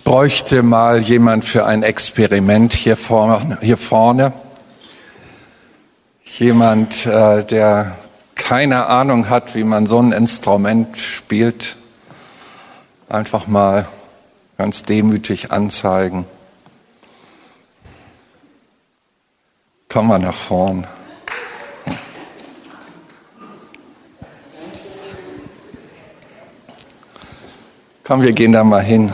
Ich bräuchte mal jemand für ein Experiment hier vorne. Hier vorne. Jemand, äh, der keine Ahnung hat, wie man so ein Instrument spielt. Einfach mal ganz demütig anzeigen. Komm mal nach vorn. Komm, wir gehen da mal hin.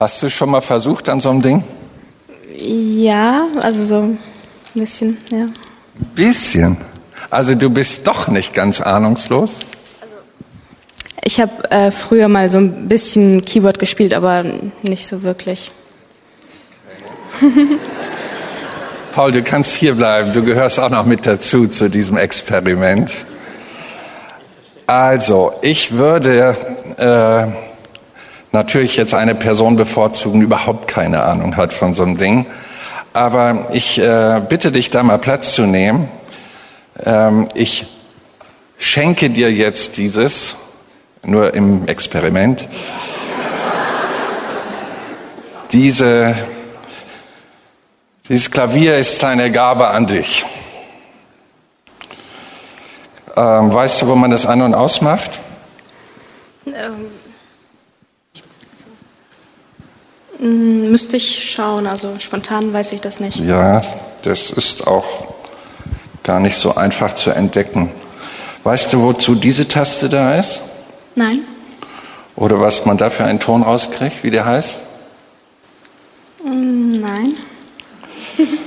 Hast du schon mal versucht an so einem Ding? Ja, also so ein bisschen, ja. Bisschen. Also du bist doch nicht ganz ahnungslos. Ich habe äh, früher mal so ein bisschen Keyboard gespielt, aber nicht so wirklich. Paul, du kannst hier bleiben. Du gehörst auch noch mit dazu zu diesem Experiment. Also, ich würde äh, natürlich jetzt eine Person bevorzugen, die überhaupt keine Ahnung hat von so einem Ding. Aber ich äh, bitte dich, da mal Platz zu nehmen. Ähm, ich schenke dir jetzt dieses, nur im Experiment, diese, dieses Klavier ist seine Gabe an dich. Ähm, weißt du, wo man das an- und ausmacht? Ähm, müsste ich schauen, also spontan weiß ich das nicht. Ja, das ist auch gar nicht so einfach zu entdecken. Weißt du, wozu diese Taste da ist? Nein? Oder was man da für einen Ton rauskriegt, wie der heißt? Mm, Nein.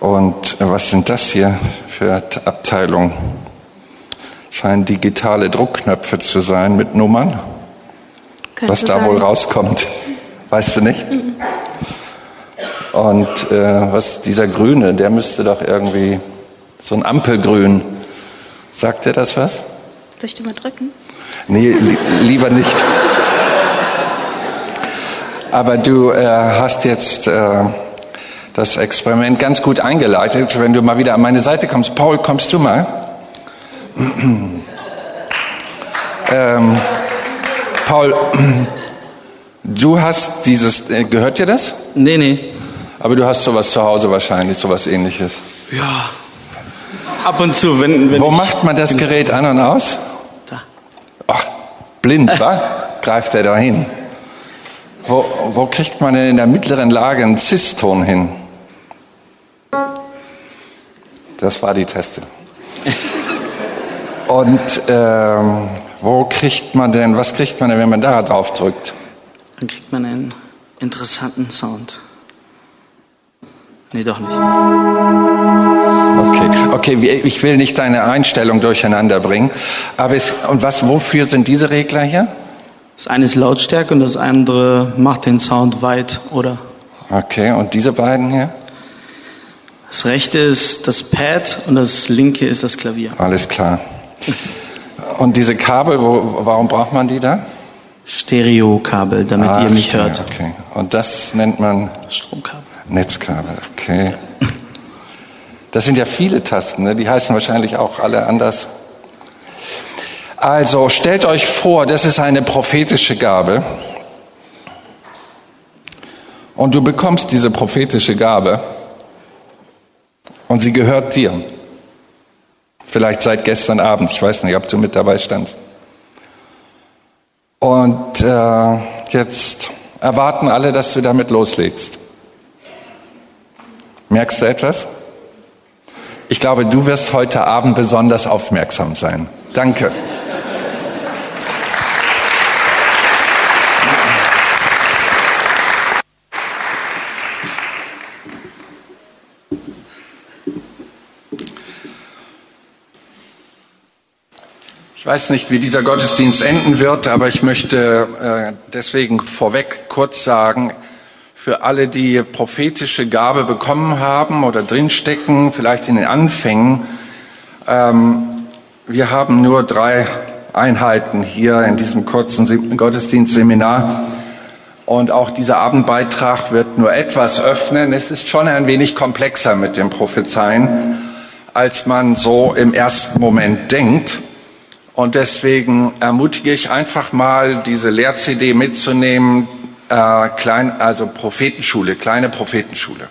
Und äh, was sind das hier für Abteilungen? Scheinen digitale Druckknöpfe zu sein mit Nummern. Könnte was da sein. wohl rauskommt, weißt du nicht? Und äh, was dieser Grüne, der müsste doch irgendwie so ein Ampelgrün. Sagt dir das was? Soll ich die mal drücken? Nee, li lieber nicht. Aber du äh, hast jetzt äh, das Experiment ganz gut eingeleitet. Wenn du mal wieder an meine Seite kommst, Paul, kommst du mal? ähm, Paul, du hast dieses, äh, gehört dir das? Nee, nee. Aber du hast sowas zu Hause wahrscheinlich, sowas ähnliches. Ja. Ab und zu, wenn. wenn Wo macht man das Gerät an und aus? Da. Ach, blind, wa? Greift er da hin. Wo, wo kriegt man denn in der mittleren Lage einen Cis-Ton hin? Das war die Teste. Und ähm, wo kriegt man denn, was kriegt man denn, wenn man da drauf drückt? Dann kriegt man einen interessanten Sound. Nee, doch nicht. Okay, okay, ich will nicht deine Einstellung durcheinander bringen. Aber es, und was, wofür sind diese Regler hier? Das eine ist Lautstärke und das andere macht den Sound weit oder. Okay, und diese beiden hier? Das rechte ist das Pad und das linke ist das Klavier. Alles klar. Und diese Kabel, wo, warum braucht man die da? Stereokabel, damit Ah, ihr mich stimmt, hört. Okay. Und das nennt man Stromkabel. Netzkabel. Okay. Das sind ja viele Tasten, ne? die heißen wahrscheinlich auch alle anders. Also stellt euch vor, das ist eine prophetische Gabe. Und du bekommst diese prophetische Gabe und sie gehört dir. Vielleicht seit gestern Abend, ich weiß nicht, ob du mit dabei standst. Und äh, jetzt erwarten alle, dass du damit loslegst. Merkst du etwas? Ich glaube, du wirst heute Abend besonders aufmerksam sein. Danke. Ich weiß nicht, wie dieser Gottesdienst enden wird, aber ich möchte äh, deswegen vorweg kurz sagen, für alle, die prophetische Gabe bekommen haben oder drinstecken, vielleicht in den Anfängen, ähm, wir haben nur drei Einheiten hier in diesem kurzen Sem- Gottesdienstseminar. Und auch dieser Abendbeitrag wird nur etwas öffnen. Es ist schon ein wenig komplexer mit dem Prophezeien, als man so im ersten Moment denkt. Und deswegen ermutige ich einfach mal, diese Lehr-CD mitzunehmen, äh, klein, also Prophetenschule, kleine Prophetenschule.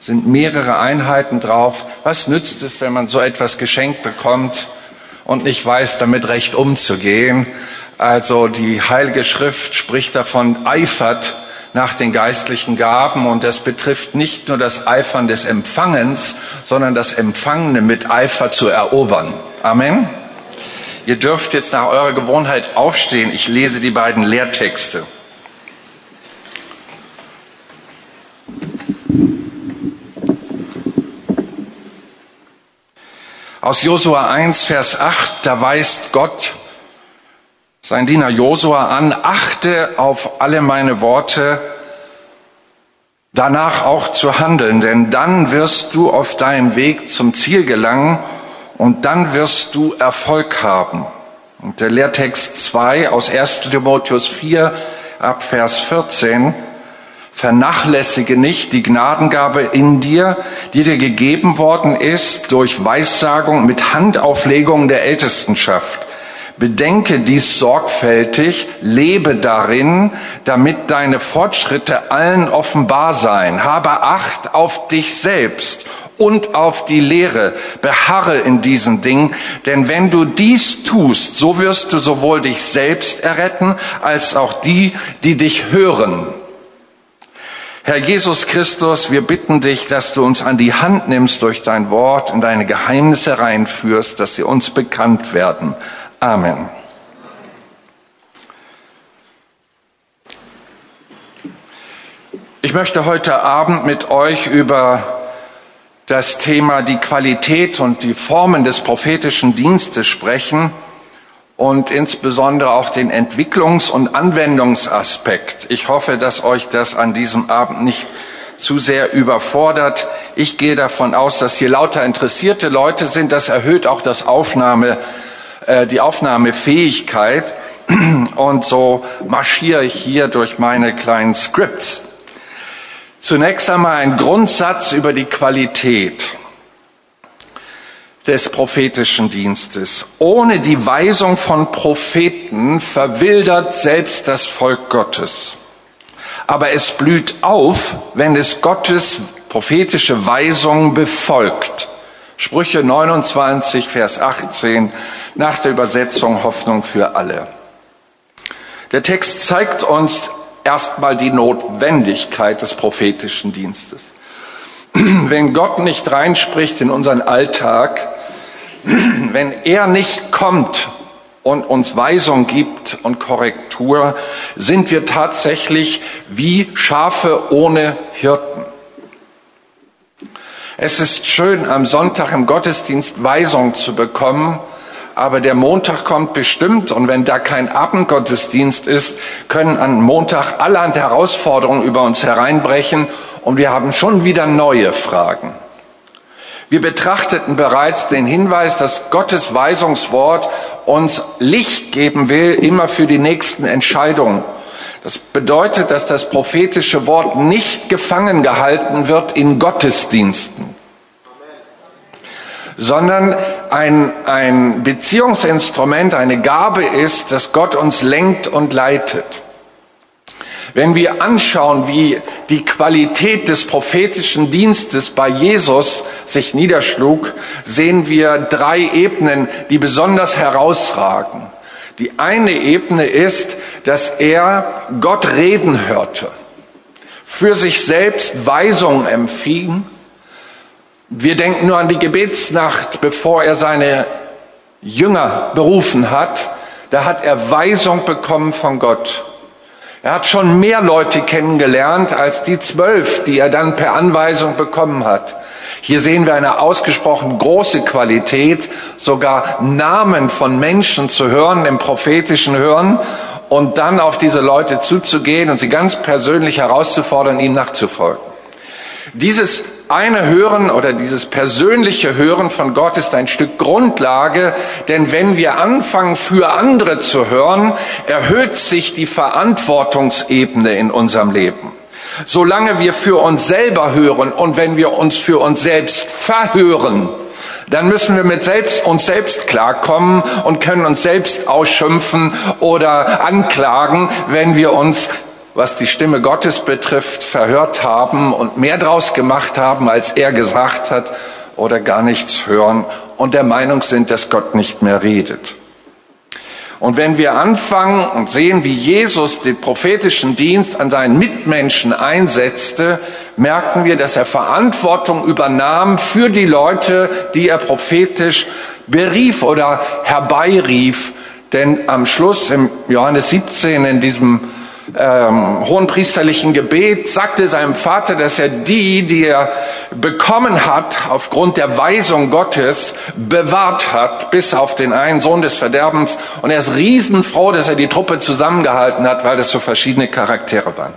Sind mehrere Einheiten drauf. Was nützt es, wenn man so etwas geschenkt bekommt und nicht weiß, damit recht umzugehen? Also die Heilige Schrift spricht davon, eifert nach den geistlichen Gaben und das betrifft nicht nur das Eifern des Empfangens, sondern das Empfangene mit Eifer zu erobern. Amen. Ihr dürft jetzt nach eurer Gewohnheit aufstehen. Ich lese die beiden Lehrtexte. Aus Josua 1, Vers 8, da weist Gott sein Diener Josua an, achte auf alle meine Worte, danach auch zu handeln, denn dann wirst du auf deinem Weg zum Ziel gelangen und dann wirst du Erfolg haben. Und der Lehrtext 2 aus 1 Timotheus 4 ab Vers 14, vernachlässige nicht die Gnadengabe in dir, die dir gegeben worden ist durch Weissagung mit Handauflegung der Ältestenschaft Bedenke dies sorgfältig, lebe darin, damit deine Fortschritte allen offenbar seien. Habe Acht auf dich selbst und auf die Lehre. Beharre in diesen Dingen, denn wenn du dies tust, so wirst du sowohl dich selbst erretten, als auch die, die dich hören. Herr Jesus Christus, wir bitten dich, dass du uns an die Hand nimmst durch dein Wort und deine Geheimnisse reinführst, dass sie uns bekannt werden. Amen. Ich möchte heute Abend mit euch über das Thema die Qualität und die Formen des prophetischen Dienstes sprechen und insbesondere auch den Entwicklungs- und Anwendungsaspekt. Ich hoffe, dass euch das an diesem Abend nicht zu sehr überfordert. Ich gehe davon aus, dass hier lauter interessierte Leute sind. Das erhöht auch das Aufnahme äh, die Aufnahmefähigkeit. Und so marschiere ich hier durch meine kleinen Scripts. Zunächst einmal ein Grundsatz über die Qualität des prophetischen Dienstes. Ohne die Weisung von Propheten verwildert selbst das Volk Gottes. Aber es blüht auf, wenn es Gottes prophetische Weisung befolgt. Sprüche 29, Vers 18 nach der Übersetzung Hoffnung für alle. Der Text zeigt uns erstmal die Notwendigkeit des prophetischen Dienstes. Wenn Gott nicht reinspricht in unseren Alltag, wenn er nicht kommt und uns Weisung gibt und Korrektur, sind wir tatsächlich wie Schafe ohne Hirten. Es ist schön, am Sonntag im Gottesdienst Weisung zu bekommen, aber der Montag kommt bestimmt und wenn da kein Abendgottesdienst ist, können an Montag allerhand Herausforderungen über uns hereinbrechen und wir haben schon wieder neue Fragen. Wir betrachteten bereits den Hinweis, dass Gottes Weisungswort uns Licht geben will, immer für die nächsten Entscheidungen. Das bedeutet, dass das prophetische Wort nicht gefangen gehalten wird in Gottesdiensten, sondern ein, ein Beziehungsinstrument, eine Gabe ist, dass Gott uns lenkt und leitet. Wenn wir anschauen, wie die Qualität des prophetischen Dienstes bei Jesus sich niederschlug, sehen wir drei Ebenen, die besonders herausragen. Die eine Ebene ist, dass er Gott reden hörte, für sich selbst Weisungen empfing. Wir denken nur an die Gebetsnacht, bevor er seine Jünger berufen hat. Da hat er Weisung bekommen von Gott. Er hat schon mehr Leute kennengelernt als die zwölf, die er dann per Anweisung bekommen hat. Hier sehen wir eine ausgesprochen große Qualität, sogar Namen von Menschen zu hören, im prophetischen Hören und dann auf diese Leute zuzugehen und sie ganz persönlich herauszufordern, ihnen nachzufolgen. Dieses eine Hören oder dieses persönliche Hören von Gott ist ein Stück Grundlage, denn wenn wir anfangen, für andere zu hören, erhöht sich die Verantwortungsebene in unserem Leben. Solange wir für uns selber hören und wenn wir uns für uns selbst verhören, dann müssen wir mit selbst, uns selbst klarkommen und können uns selbst ausschimpfen oder anklagen, wenn wir uns was die Stimme Gottes betrifft, verhört haben und mehr draus gemacht haben, als er gesagt hat, oder gar nichts hören und der Meinung sind, dass Gott nicht mehr redet. Und wenn wir anfangen und sehen, wie Jesus den prophetischen Dienst an seinen Mitmenschen einsetzte, merken wir, dass er Verantwortung übernahm für die Leute, die er prophetisch berief oder herbeirief. Denn am Schluss im Johannes 17 in diesem ähm, hohenpriesterlichen Gebet sagte seinem Vater, dass er die, die er bekommen hat, aufgrund der Weisung Gottes, bewahrt hat, bis auf den einen Sohn des Verderbens. Und er ist riesenfroh, dass er die Truppe zusammengehalten hat, weil das so verschiedene Charaktere waren.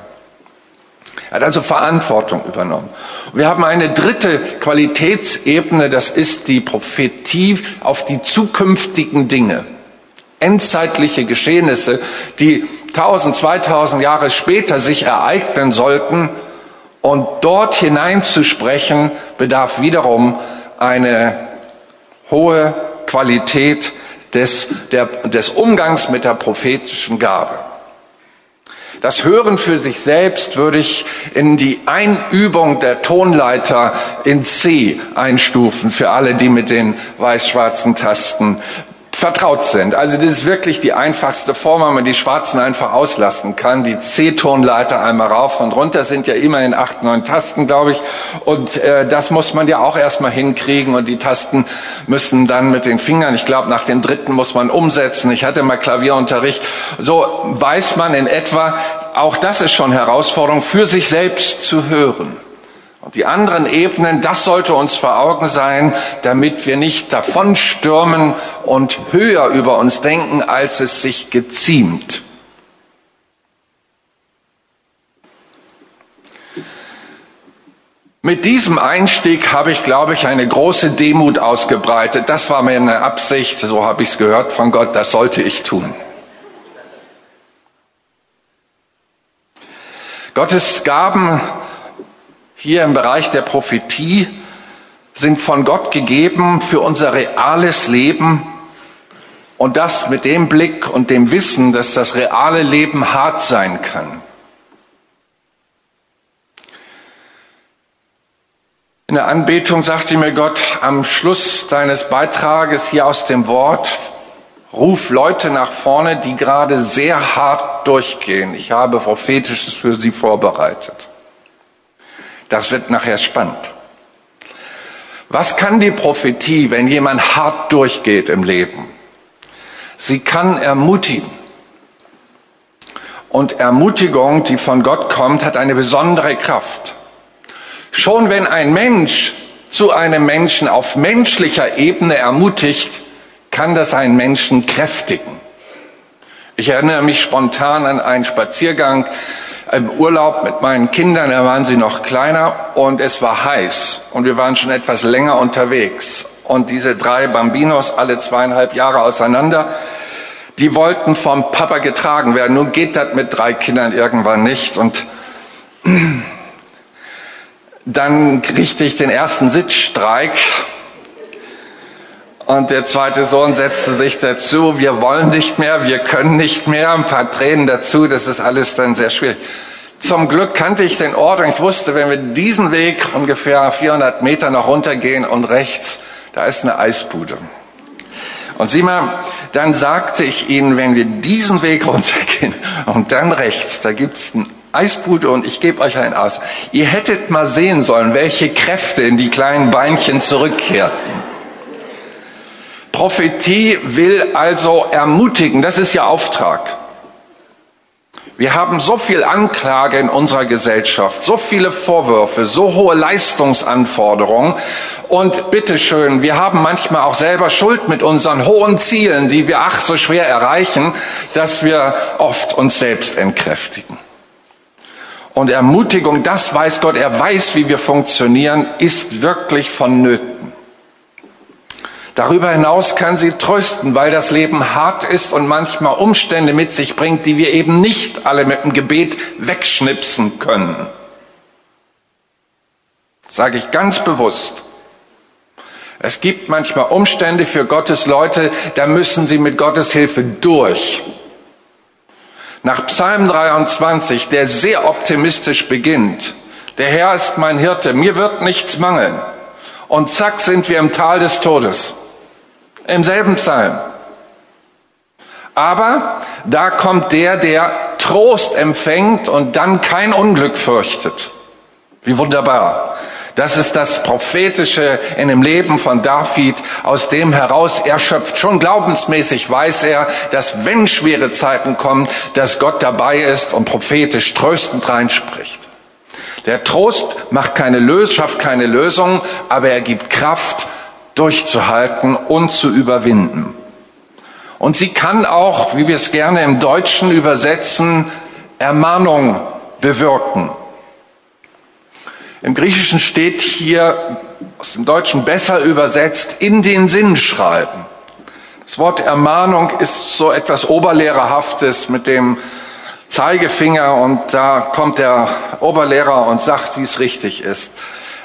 Er hat also Verantwortung übernommen. Wir haben eine dritte Qualitätsebene, das ist die Prophetie auf die zukünftigen Dinge. Endzeitliche Geschehnisse, die 1000, 2000 Jahre später sich ereignen sollten. Und dort hineinzusprechen, bedarf wiederum eine hohe Qualität des, der, des Umgangs mit der prophetischen Gabe. Das Hören für sich selbst würde ich in die Einübung der Tonleiter in C einstufen für alle, die mit den weiß-schwarzen Tasten vertraut sind. Also das ist wirklich die einfachste Form, wenn man die Schwarzen einfach auslassen kann. Die C-Tonleiter einmal rauf und runter sind ja immerhin acht, neun Tasten, glaube ich. Und äh, das muss man ja auch erstmal hinkriegen. Und die Tasten müssen dann mit den Fingern, ich glaube, nach dem dritten muss man umsetzen. Ich hatte mal Klavierunterricht. So weiß man in etwa, auch das ist schon Herausforderung, für sich selbst zu hören. Und die anderen Ebenen, das sollte uns vor Augen sein, damit wir nicht davonstürmen und höher über uns denken, als es sich geziemt. Mit diesem Einstieg habe ich, glaube ich, eine große Demut ausgebreitet. Das war mir eine Absicht, so habe ich es gehört von Gott, das sollte ich tun. Gottes Gaben hier im Bereich der Prophetie sind von Gott gegeben für unser reales Leben und das mit dem Blick und dem Wissen, dass das reale Leben hart sein kann. In der Anbetung sagte mir Gott am Schluss deines Beitrages hier aus dem Wort, ruf Leute nach vorne, die gerade sehr hart durchgehen. Ich habe prophetisches für sie vorbereitet. Das wird nachher spannend. Was kann die Prophetie, wenn jemand hart durchgeht im Leben? Sie kann ermutigen. Und Ermutigung, die von Gott kommt, hat eine besondere Kraft. Schon wenn ein Mensch zu einem Menschen auf menschlicher Ebene ermutigt, kann das einen Menschen kräftigen. Ich erinnere mich spontan an einen Spaziergang im Urlaub mit meinen Kindern, da waren sie noch kleiner und es war heiß und wir waren schon etwas länger unterwegs. Und diese drei Bambinos, alle zweieinhalb Jahre auseinander, die wollten vom Papa getragen werden. Nun geht das mit drei Kindern irgendwann nicht und dann kriegte ich den ersten Sitzstreik und der zweite Sohn setzte sich dazu, wir wollen nicht mehr, wir können nicht mehr, ein paar Tränen dazu, das ist alles dann sehr schwierig. Zum Glück kannte ich den Ort und ich wusste, wenn wir diesen Weg ungefähr 400 Meter noch runtergehen und rechts, da ist eine Eisbude. Und sieh mal, dann sagte ich ihnen, wenn wir diesen Weg runtergehen und dann rechts, da gibt's eine Eisbude und ich gebe euch einen aus. Ihr hättet mal sehen sollen, welche Kräfte in die kleinen Beinchen zurückkehrten. Prophetie will also ermutigen, das ist ihr Auftrag. Wir haben so viel Anklage in unserer Gesellschaft, so viele Vorwürfe, so hohe Leistungsanforderungen und bitteschön, wir haben manchmal auch selber Schuld mit unseren hohen Zielen, die wir ach so schwer erreichen, dass wir oft uns selbst entkräftigen. Und Ermutigung, das weiß Gott, er weiß, wie wir funktionieren, ist wirklich vonnöten. Darüber hinaus kann sie trösten, weil das Leben hart ist und manchmal Umstände mit sich bringt, die wir eben nicht alle mit dem Gebet wegschnipsen können. Das sage ich ganz bewusst. Es gibt manchmal Umstände für Gottes Leute, da müssen sie mit Gottes Hilfe durch. Nach Psalm 23, der sehr optimistisch beginnt, der Herr ist mein Hirte, mir wird nichts mangeln. Und zack sind wir im Tal des Todes. Im selben Psalm. Aber da kommt der, der Trost empfängt und dann kein Unglück fürchtet. Wie wunderbar. Das ist das Prophetische in dem Leben von David, aus dem heraus er schöpft. Schon glaubensmäßig weiß er, dass wenn schwere Zeiten kommen, dass Gott dabei ist und prophetisch tröstend reinspricht. Der Trost macht keine Lösung, schafft keine Lösung, aber er gibt Kraft, durchzuhalten und zu überwinden. Und sie kann auch, wie wir es gerne im Deutschen übersetzen, Ermahnung bewirken. Im Griechischen steht hier aus dem Deutschen besser übersetzt in den Sinn schreiben. Das Wort Ermahnung ist so etwas Oberlehrerhaftes mit dem Zeigefinger und da kommt der Oberlehrer und sagt, wie es richtig ist.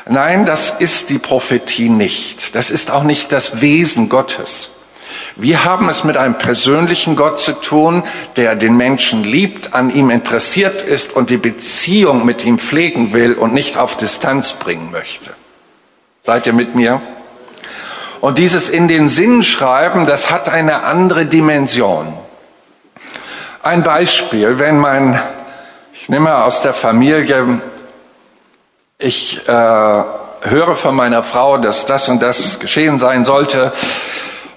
Nein, das ist die Prophetie nicht. Das ist auch nicht das Wesen Gottes. Wir haben es mit einem persönlichen Gott zu tun, der den Menschen liebt, an ihm interessiert ist und die Beziehung mit ihm pflegen will und nicht auf Distanz bringen möchte. Seid ihr mit mir? Und dieses in den Sinn schreiben, das hat eine andere Dimension. Ein Beispiel, wenn mein, ich nehme aus der Familie, ich äh, höre von meiner Frau, dass das und das geschehen sein sollte,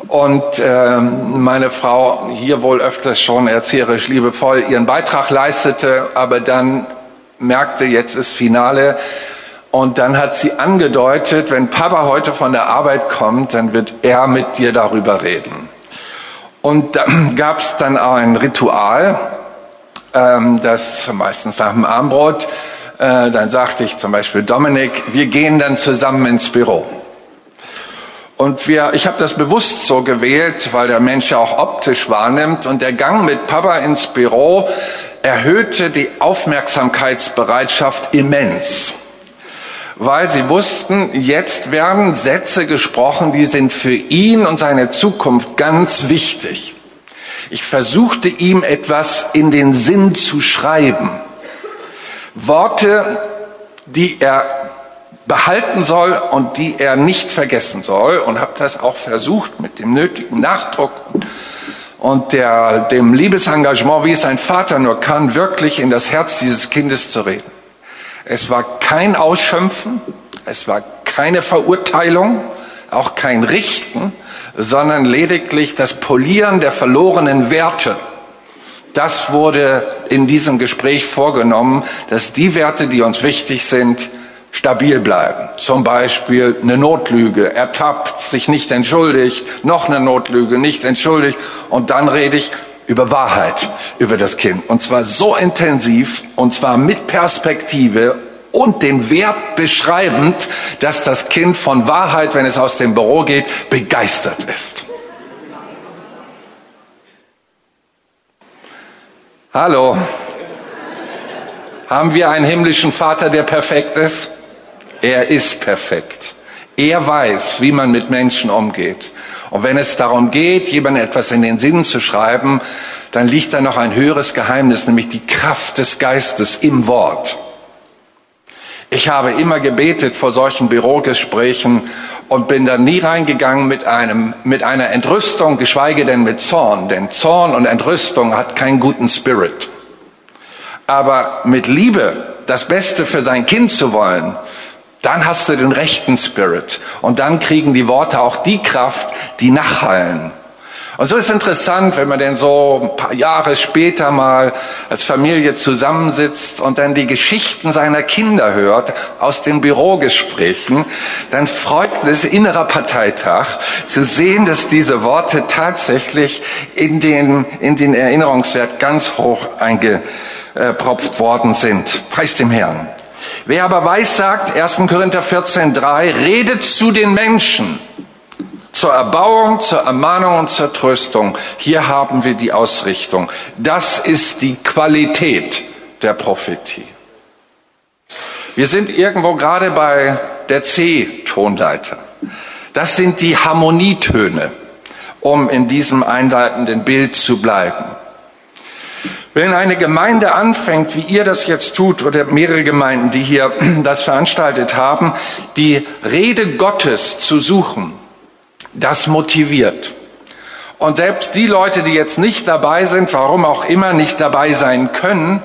und äh, meine Frau hier wohl öfters schon erzieherisch liebevoll ihren Beitrag leistete, aber dann merkte, jetzt ist Finale. Und dann hat sie angedeutet, wenn Papa heute von der Arbeit kommt, dann wird er mit dir darüber reden. Und dann gab es dann auch ein Ritual, ähm, das meistens nach dem Armbrot, äh, dann sagte ich zum Beispiel, Dominik, wir gehen dann zusammen ins Büro. Und wir, ich habe das bewusst so gewählt, weil der Mensch ja auch optisch wahrnimmt. Und der Gang mit Papa ins Büro erhöhte die Aufmerksamkeitsbereitschaft immens. Weil sie wussten, jetzt werden Sätze gesprochen, die sind für ihn und seine Zukunft ganz wichtig. Ich versuchte ihm etwas in den Sinn zu schreiben. Worte, die er behalten soll und die er nicht vergessen soll und habe das auch versucht mit dem nötigen Nachdruck und der, dem Liebesengagement, wie es ein Vater nur kann, wirklich in das Herz dieses Kindes zu reden. Es war kein Ausschimpfen, es war keine Verurteilung, auch kein Richten, sondern lediglich das Polieren der verlorenen Werte. Das wurde in diesem Gespräch vorgenommen, dass die Werte, die uns wichtig sind, stabil bleiben. Zum Beispiel eine Notlüge, ertappt, sich nicht entschuldigt, noch eine Notlüge, nicht entschuldigt und dann rede ich über Wahrheit über das Kind. Und zwar so intensiv und zwar mit Perspektive und den Wert beschreibend, dass das Kind von Wahrheit, wenn es aus dem Büro geht, begeistert ist. Hallo. Haben wir einen himmlischen Vater, der perfekt ist? Er ist perfekt. Er weiß, wie man mit Menschen umgeht. Und wenn es darum geht, jemandem etwas in den Sinn zu schreiben, dann liegt da noch ein höheres Geheimnis, nämlich die Kraft des Geistes im Wort. Ich habe immer gebetet vor solchen Bürogesprächen und bin da nie reingegangen mit einem, mit einer Entrüstung, geschweige denn mit Zorn. Denn Zorn und Entrüstung hat keinen guten Spirit. Aber mit Liebe das Beste für sein Kind zu wollen, dann hast du den rechten Spirit. Und dann kriegen die Worte auch die Kraft, die nachhallen. Und so ist interessant, wenn man denn so ein paar Jahre später mal als Familie zusammensitzt und dann die Geschichten seiner Kinder hört aus den Bürogesprächen, dann freut es innerer Parteitag zu sehen, dass diese Worte tatsächlich in den, in den Erinnerungswert ganz hoch eingepropft worden sind. Preis dem Herrn. Wer aber weiß, sagt 1. Korinther 14.3, redet zu den Menschen zur Erbauung, zur Ermahnung und zur Tröstung. Hier haben wir die Ausrichtung. Das ist die Qualität der Prophetie. Wir sind irgendwo gerade bei der C-Tonleiter. Das sind die Harmonietöne, um in diesem einleitenden Bild zu bleiben. Wenn eine Gemeinde anfängt, wie ihr das jetzt tut, oder mehrere Gemeinden, die hier das veranstaltet haben, die Rede Gottes zu suchen, das motiviert. Und selbst die Leute, die jetzt nicht dabei sind, warum auch immer nicht dabei sein können,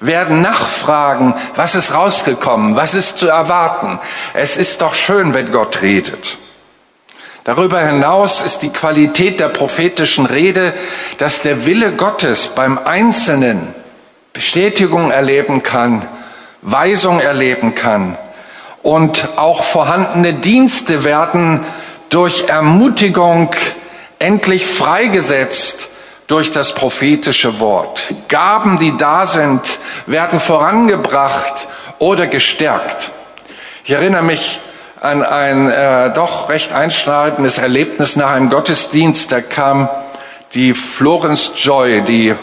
werden nachfragen, was ist rausgekommen, was ist zu erwarten. Es ist doch schön, wenn Gott redet. Darüber hinaus ist die Qualität der prophetischen Rede, dass der Wille Gottes beim Einzelnen Bestätigung erleben kann, Weisung erleben kann und auch vorhandene Dienste werden durch Ermutigung endlich freigesetzt durch das prophetische Wort. Gaben, die da sind, werden vorangebracht oder gestärkt. Ich erinnere mich an ein äh, doch recht einschneidendes Erlebnis nach einem Gottesdienst. Da kam die Florence Joy, die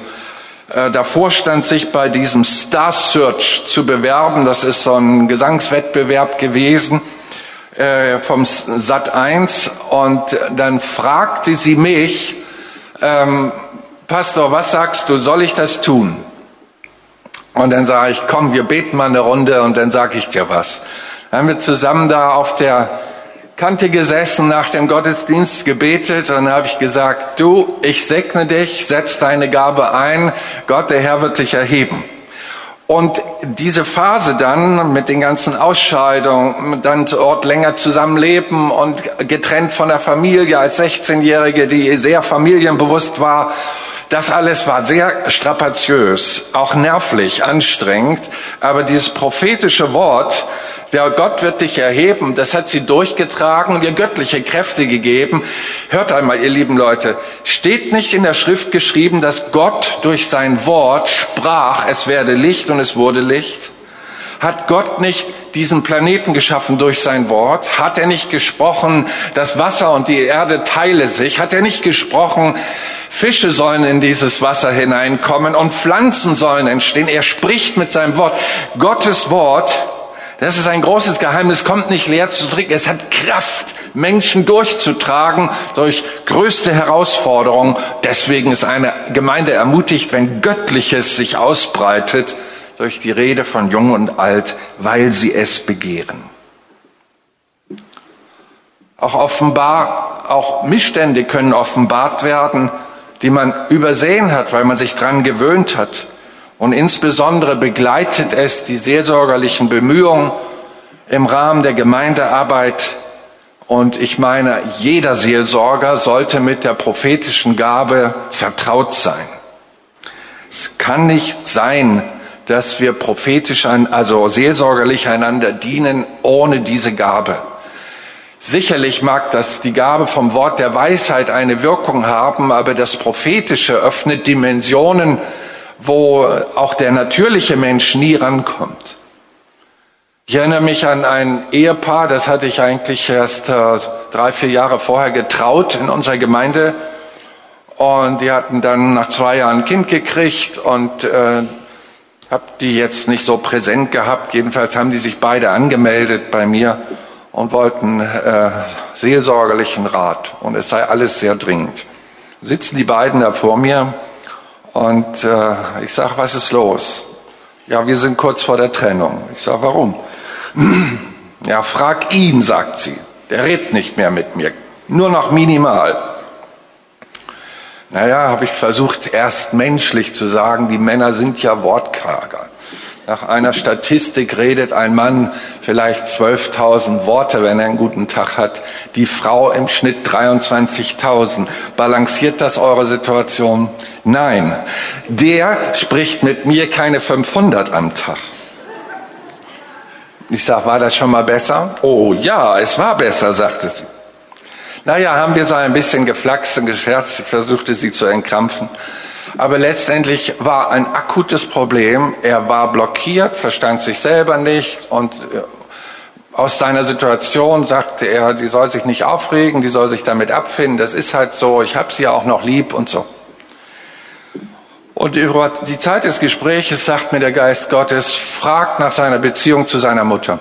äh, davor stand, sich bei diesem Star Search zu bewerben. Das ist so ein Gesangswettbewerb gewesen äh, vom Sat 1. Und dann fragte sie mich, ähm, Pastor, was sagst du, soll ich das tun? Und dann sage ich, komm, wir beten mal eine Runde und dann sage ich dir was. Dann haben wir zusammen da auf der Kante gesessen, nach dem Gottesdienst gebetet und dann habe ich gesagt, du, ich segne dich, setz deine Gabe ein, Gott, der Herr wird dich erheben. Und diese Phase dann mit den ganzen Ausscheidungen, dann dort länger zusammenleben und getrennt von der Familie als 16-Jährige, die sehr familienbewusst war, das alles war sehr strapaziös, auch nervlich anstrengend. Aber dieses prophetische Wort, der Gott wird dich erheben, das hat sie durchgetragen und ihr göttliche Kräfte gegeben. Hört einmal, ihr lieben Leute, steht nicht in der Schrift geschrieben, dass Gott durch sein Wort sprach, es werde Licht und es wurde Licht? Hat Gott nicht diesen Planeten geschaffen durch sein Wort? Hat er nicht gesprochen, das Wasser und die Erde teile sich? Hat er nicht gesprochen, Fische sollen in dieses Wasser hineinkommen und Pflanzen sollen entstehen? Er spricht mit seinem Wort. Gottes Wort das ist ein großes Geheimnis, kommt nicht leer zu trinken. Es hat Kraft, Menschen durchzutragen durch größte Herausforderungen. Deswegen ist eine Gemeinde ermutigt, wenn Göttliches sich ausbreitet durch die Rede von Jung und Alt, weil sie es begehren. Auch offenbar, auch Missstände können offenbart werden, die man übersehen hat, weil man sich dran gewöhnt hat. Und insbesondere begleitet es die seelsorgerlichen Bemühungen im Rahmen der Gemeindearbeit. Und ich meine, jeder Seelsorger sollte mit der prophetischen Gabe vertraut sein. Es kann nicht sein, dass wir prophetisch, also seelsorgerlich einander dienen ohne diese Gabe. Sicherlich mag das die Gabe vom Wort der Weisheit eine Wirkung haben, aber das Prophetische öffnet Dimensionen, wo auch der natürliche Mensch nie rankommt. Ich erinnere mich an ein Ehepaar, das hatte ich eigentlich erst äh, drei, vier Jahre vorher getraut in unserer Gemeinde. Und die hatten dann nach zwei Jahren ein Kind gekriegt und äh, habe die jetzt nicht so präsent gehabt. Jedenfalls haben die sich beide angemeldet bei mir und wollten äh, seelsorgerlichen Rat. Und es sei alles sehr dringend. Sitzen die beiden da vor mir und äh, ich sage, was ist los? Ja, wir sind kurz vor der Trennung. Ich sage, warum? ja, frag ihn, sagt sie. Der redet nicht mehr mit mir. Nur noch minimal. Naja, habe ich versucht, erst menschlich zu sagen, die Männer sind ja Wortkarger. Nach einer Statistik redet ein Mann vielleicht 12.000 Worte, wenn er einen guten Tag hat. Die Frau im Schnitt 23.000. Balanciert das eure Situation? Nein. Der spricht mit mir keine 500 am Tag. Ich sag, war das schon mal besser? Oh ja, es war besser, sagte sie. Naja, haben wir so ein bisschen geflaxt und gescherzt. Ich versuchte sie zu entkrampfen. Aber letztendlich war ein akutes Problem. Er war blockiert, verstand sich selber nicht und äh, aus seiner Situation sagte er, die soll sich nicht aufregen, die soll sich damit abfinden. Das ist halt so, ich habe sie auch noch lieb und so. Und über die Zeit des Gespräches sagt mir der Geist Gottes, fragt nach seiner Beziehung zu seiner Mutter.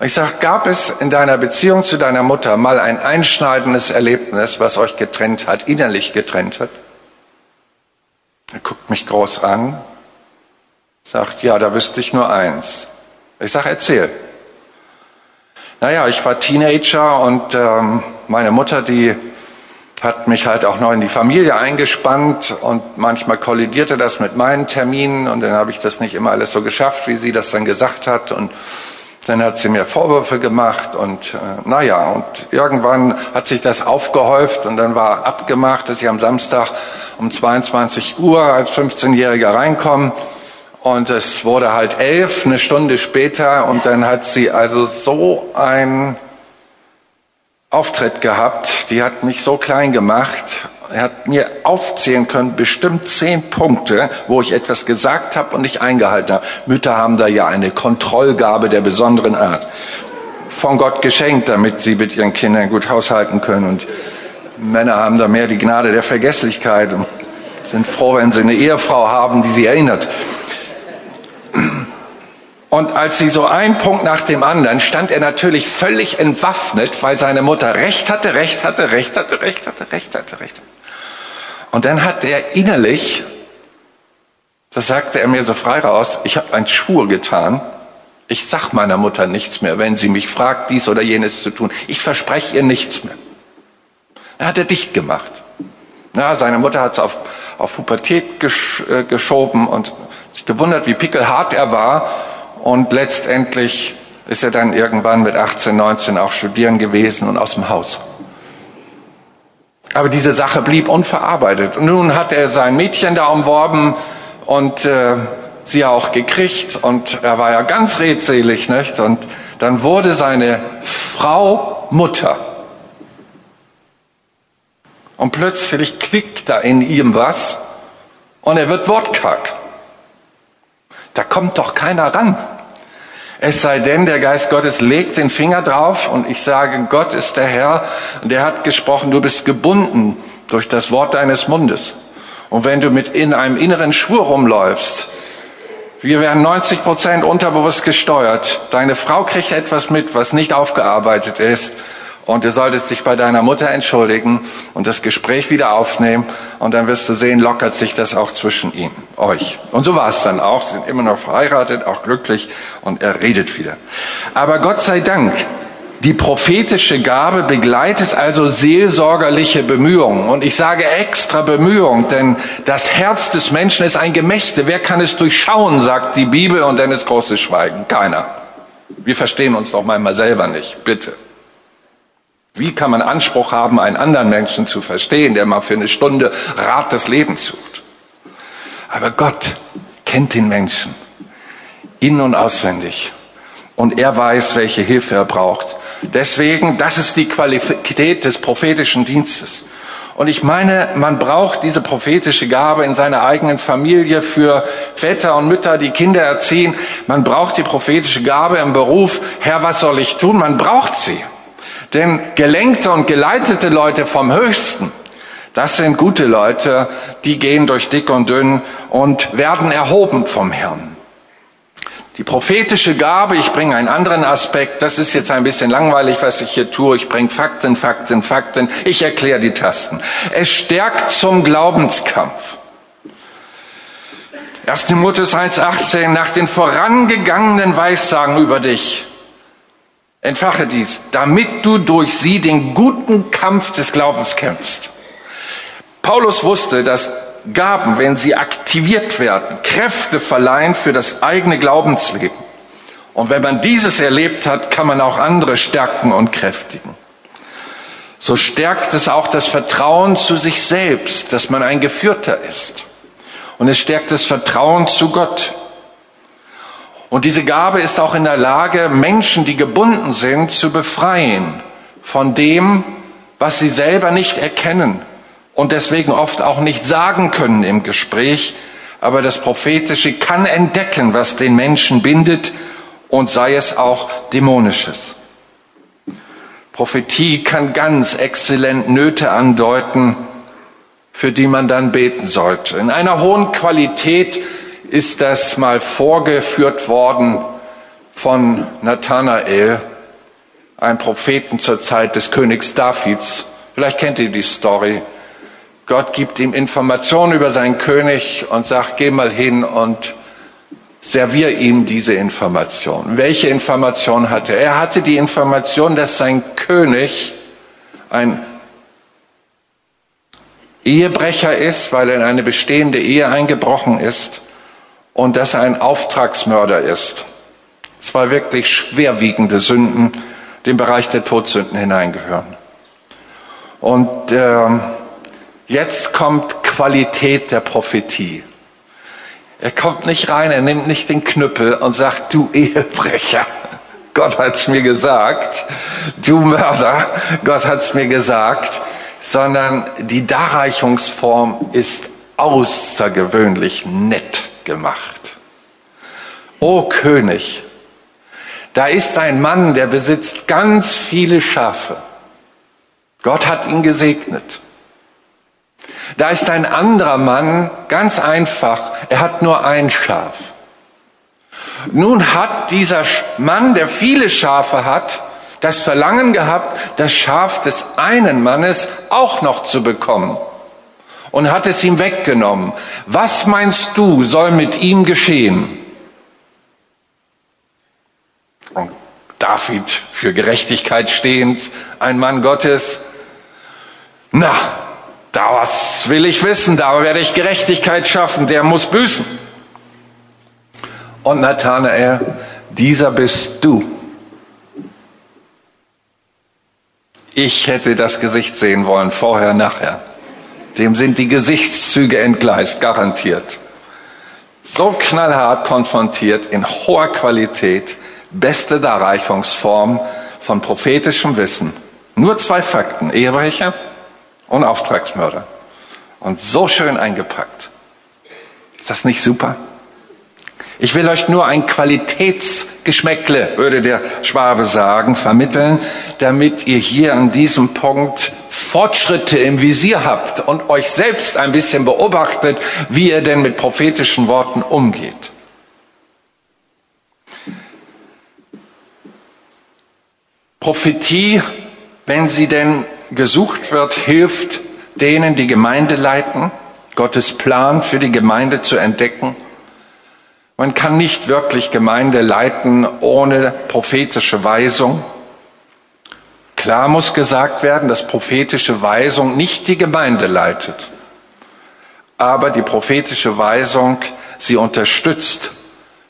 Ich sage, gab es in deiner Beziehung zu deiner Mutter mal ein einschneidendes Erlebnis, was euch getrennt hat, innerlich getrennt hat? Mich groß an, sagt, ja, da wüsste ich nur eins. Ich sage, erzähl. Naja, ich war Teenager und ähm, meine Mutter, die hat mich halt auch noch in die Familie eingespannt und manchmal kollidierte das mit meinen Terminen und dann habe ich das nicht immer alles so geschafft, wie sie das dann gesagt hat und dann hat sie mir Vorwürfe gemacht und äh, naja, und irgendwann hat sich das aufgehäuft und dann war abgemacht, dass ich am Samstag um 22 Uhr als 15-Jähriger reinkomme. Und es wurde halt elf, eine Stunde später und dann hat sie also so ein Auftritt gehabt, die hat mich so klein gemacht. Er hat mir aufzählen können, bestimmt zehn Punkte, wo ich etwas gesagt habe und nicht eingehalten habe. Mütter haben da ja eine Kontrollgabe der besonderen Art. Von Gott geschenkt, damit sie mit ihren Kindern gut haushalten können. Und Männer haben da mehr die Gnade der Vergesslichkeit und sind froh, wenn sie eine Ehefrau haben, die sie erinnert. Und als sie so ein Punkt nach dem anderen, stand er natürlich völlig entwaffnet, weil seine Mutter Recht hatte, Recht hatte, Recht hatte, Recht hatte, Recht hatte, Recht hatte. Und dann hat er innerlich, das sagte er mir so frei raus, ich habe einen Schwur getan, ich sag meiner Mutter nichts mehr, wenn sie mich fragt, dies oder jenes zu tun. Ich verspreche ihr nichts mehr. Dann hat er dicht gemacht. Ja, seine Mutter hat es auf, auf Pubertät gesch, äh, geschoben und sich gewundert, wie pickelhart er war und letztendlich ist er dann irgendwann mit 18, 19 auch studieren gewesen und aus dem Haus. Aber diese Sache blieb unverarbeitet. Und nun hat er sein Mädchen da umworben und äh, sie auch gekriegt und er war ja ganz redselig, nicht? Und dann wurde seine Frau Mutter. Und plötzlich klickt da in ihm was und er wird wortkarg. Da kommt doch keiner ran. Es sei denn, der Geist Gottes legt den Finger drauf und ich sage, Gott ist der Herr, der hat gesprochen, du bist gebunden durch das Wort deines Mundes. Und wenn du mit in einem inneren Schwur rumläufst, wir werden 90 Prozent unterbewusst gesteuert. Deine Frau kriegt etwas mit, was nicht aufgearbeitet ist. Und du solltest dich bei deiner Mutter entschuldigen und das Gespräch wieder aufnehmen. Und dann wirst du sehen, lockert sich das auch zwischen ihm, euch. Und so war es dann auch, sind immer noch verheiratet, auch glücklich und er redet wieder. Aber Gott sei Dank, die prophetische Gabe begleitet also seelsorgerliche Bemühungen. Und ich sage extra Bemühungen, denn das Herz des Menschen ist ein Gemächte. Wer kann es durchschauen, sagt die Bibel, und dann ist großes Schweigen. Keiner. Wir verstehen uns doch manchmal selber nicht. Bitte. Wie kann man Anspruch haben, einen anderen Menschen zu verstehen, der mal für eine Stunde Rat des Lebens sucht? Aber Gott kennt den Menschen in und auswendig. Und er weiß, welche Hilfe er braucht. Deswegen, das ist die Qualität des prophetischen Dienstes. Und ich meine, man braucht diese prophetische Gabe in seiner eigenen Familie für Väter und Mütter, die Kinder erziehen. Man braucht die prophetische Gabe im Beruf. Herr, was soll ich tun? Man braucht sie. Denn gelenkte und geleitete Leute vom Höchsten, das sind gute Leute, die gehen durch dick und dünn und werden erhoben vom Herrn. Die prophetische Gabe, ich bringe einen anderen Aspekt, das ist jetzt ein bisschen langweilig, was ich hier tue. Ich bringe Fakten, Fakten, Fakten. Ich erkläre die Tasten. Es stärkt zum Glaubenskampf. 1. Timotheus 1,18, nach den vorangegangenen Weissagen über dich Entfache dies, damit du durch sie den guten Kampf des Glaubens kämpfst. Paulus wusste, dass Gaben, wenn sie aktiviert werden, Kräfte verleihen für das eigene Glaubensleben. Und wenn man dieses erlebt hat, kann man auch andere stärken und kräftigen. So stärkt es auch das Vertrauen zu sich selbst, dass man ein Geführter ist. Und es stärkt das Vertrauen zu Gott. Und diese Gabe ist auch in der Lage, Menschen, die gebunden sind, zu befreien von dem, was sie selber nicht erkennen und deswegen oft auch nicht sagen können im Gespräch. Aber das Prophetische kann entdecken, was den Menschen bindet und sei es auch dämonisches. Prophetie kann ganz exzellent Nöte andeuten, für die man dann beten sollte. In einer hohen Qualität ist das mal vorgeführt worden von Nathanael. einen Propheten zur Zeit des Königs Davids. Vielleicht kennt ihr die Story. Gott gibt ihm Informationen über seinen König und sagt, geh mal hin und servier ihm diese Information. Welche Information hatte er? Er hatte die Information, dass sein König ein Ehebrecher ist, weil er in eine bestehende Ehe eingebrochen ist und dass er ein Auftragsmörder ist. Zwei wirklich schwerwiegende Sünden, die im Bereich der Todsünden hineingehören. Und äh, jetzt kommt Qualität der Prophetie. Er kommt nicht rein, er nimmt nicht den Knüppel und sagt, du Ehebrecher. Gott hat's mir gesagt, du Mörder, Gott hat's mir gesagt, sondern die Darreichungsform ist außergewöhnlich nett gemacht. O König, da ist ein Mann, der besitzt ganz viele Schafe. Gott hat ihn gesegnet. Da ist ein anderer Mann, ganz einfach, er hat nur ein Schaf. Nun hat dieser Mann, der viele Schafe hat, das Verlangen gehabt, das Schaf des einen Mannes auch noch zu bekommen und hat es ihm weggenommen. Was meinst du, soll mit ihm geschehen? Und David, für Gerechtigkeit stehend, ein Mann Gottes, na, das will ich wissen, da werde ich Gerechtigkeit schaffen, der muss büßen. Und Nathanael, dieser bist du. Ich hätte das Gesicht sehen wollen, vorher, nachher. Dem sind die Gesichtszüge entgleist, garantiert. So knallhart konfrontiert, in hoher Qualität, beste Darreichungsform von prophetischem Wissen. Nur zwei Fakten, Ehebrecher und Auftragsmörder. Und so schön eingepackt. Ist das nicht super? Ich will euch nur ein Qualitätsgeschmäckle, würde der Schwabe sagen, vermitteln, damit ihr hier an diesem Punkt Fortschritte im Visier habt und euch selbst ein bisschen beobachtet, wie ihr denn mit prophetischen Worten umgeht. Prophetie, wenn sie denn gesucht wird, hilft denen, die Gemeinde leiten, Gottes Plan für die Gemeinde zu entdecken man kann nicht wirklich Gemeinde leiten ohne prophetische Weisung. Klar muss gesagt werden, dass prophetische Weisung nicht die Gemeinde leitet. Aber die prophetische Weisung, sie unterstützt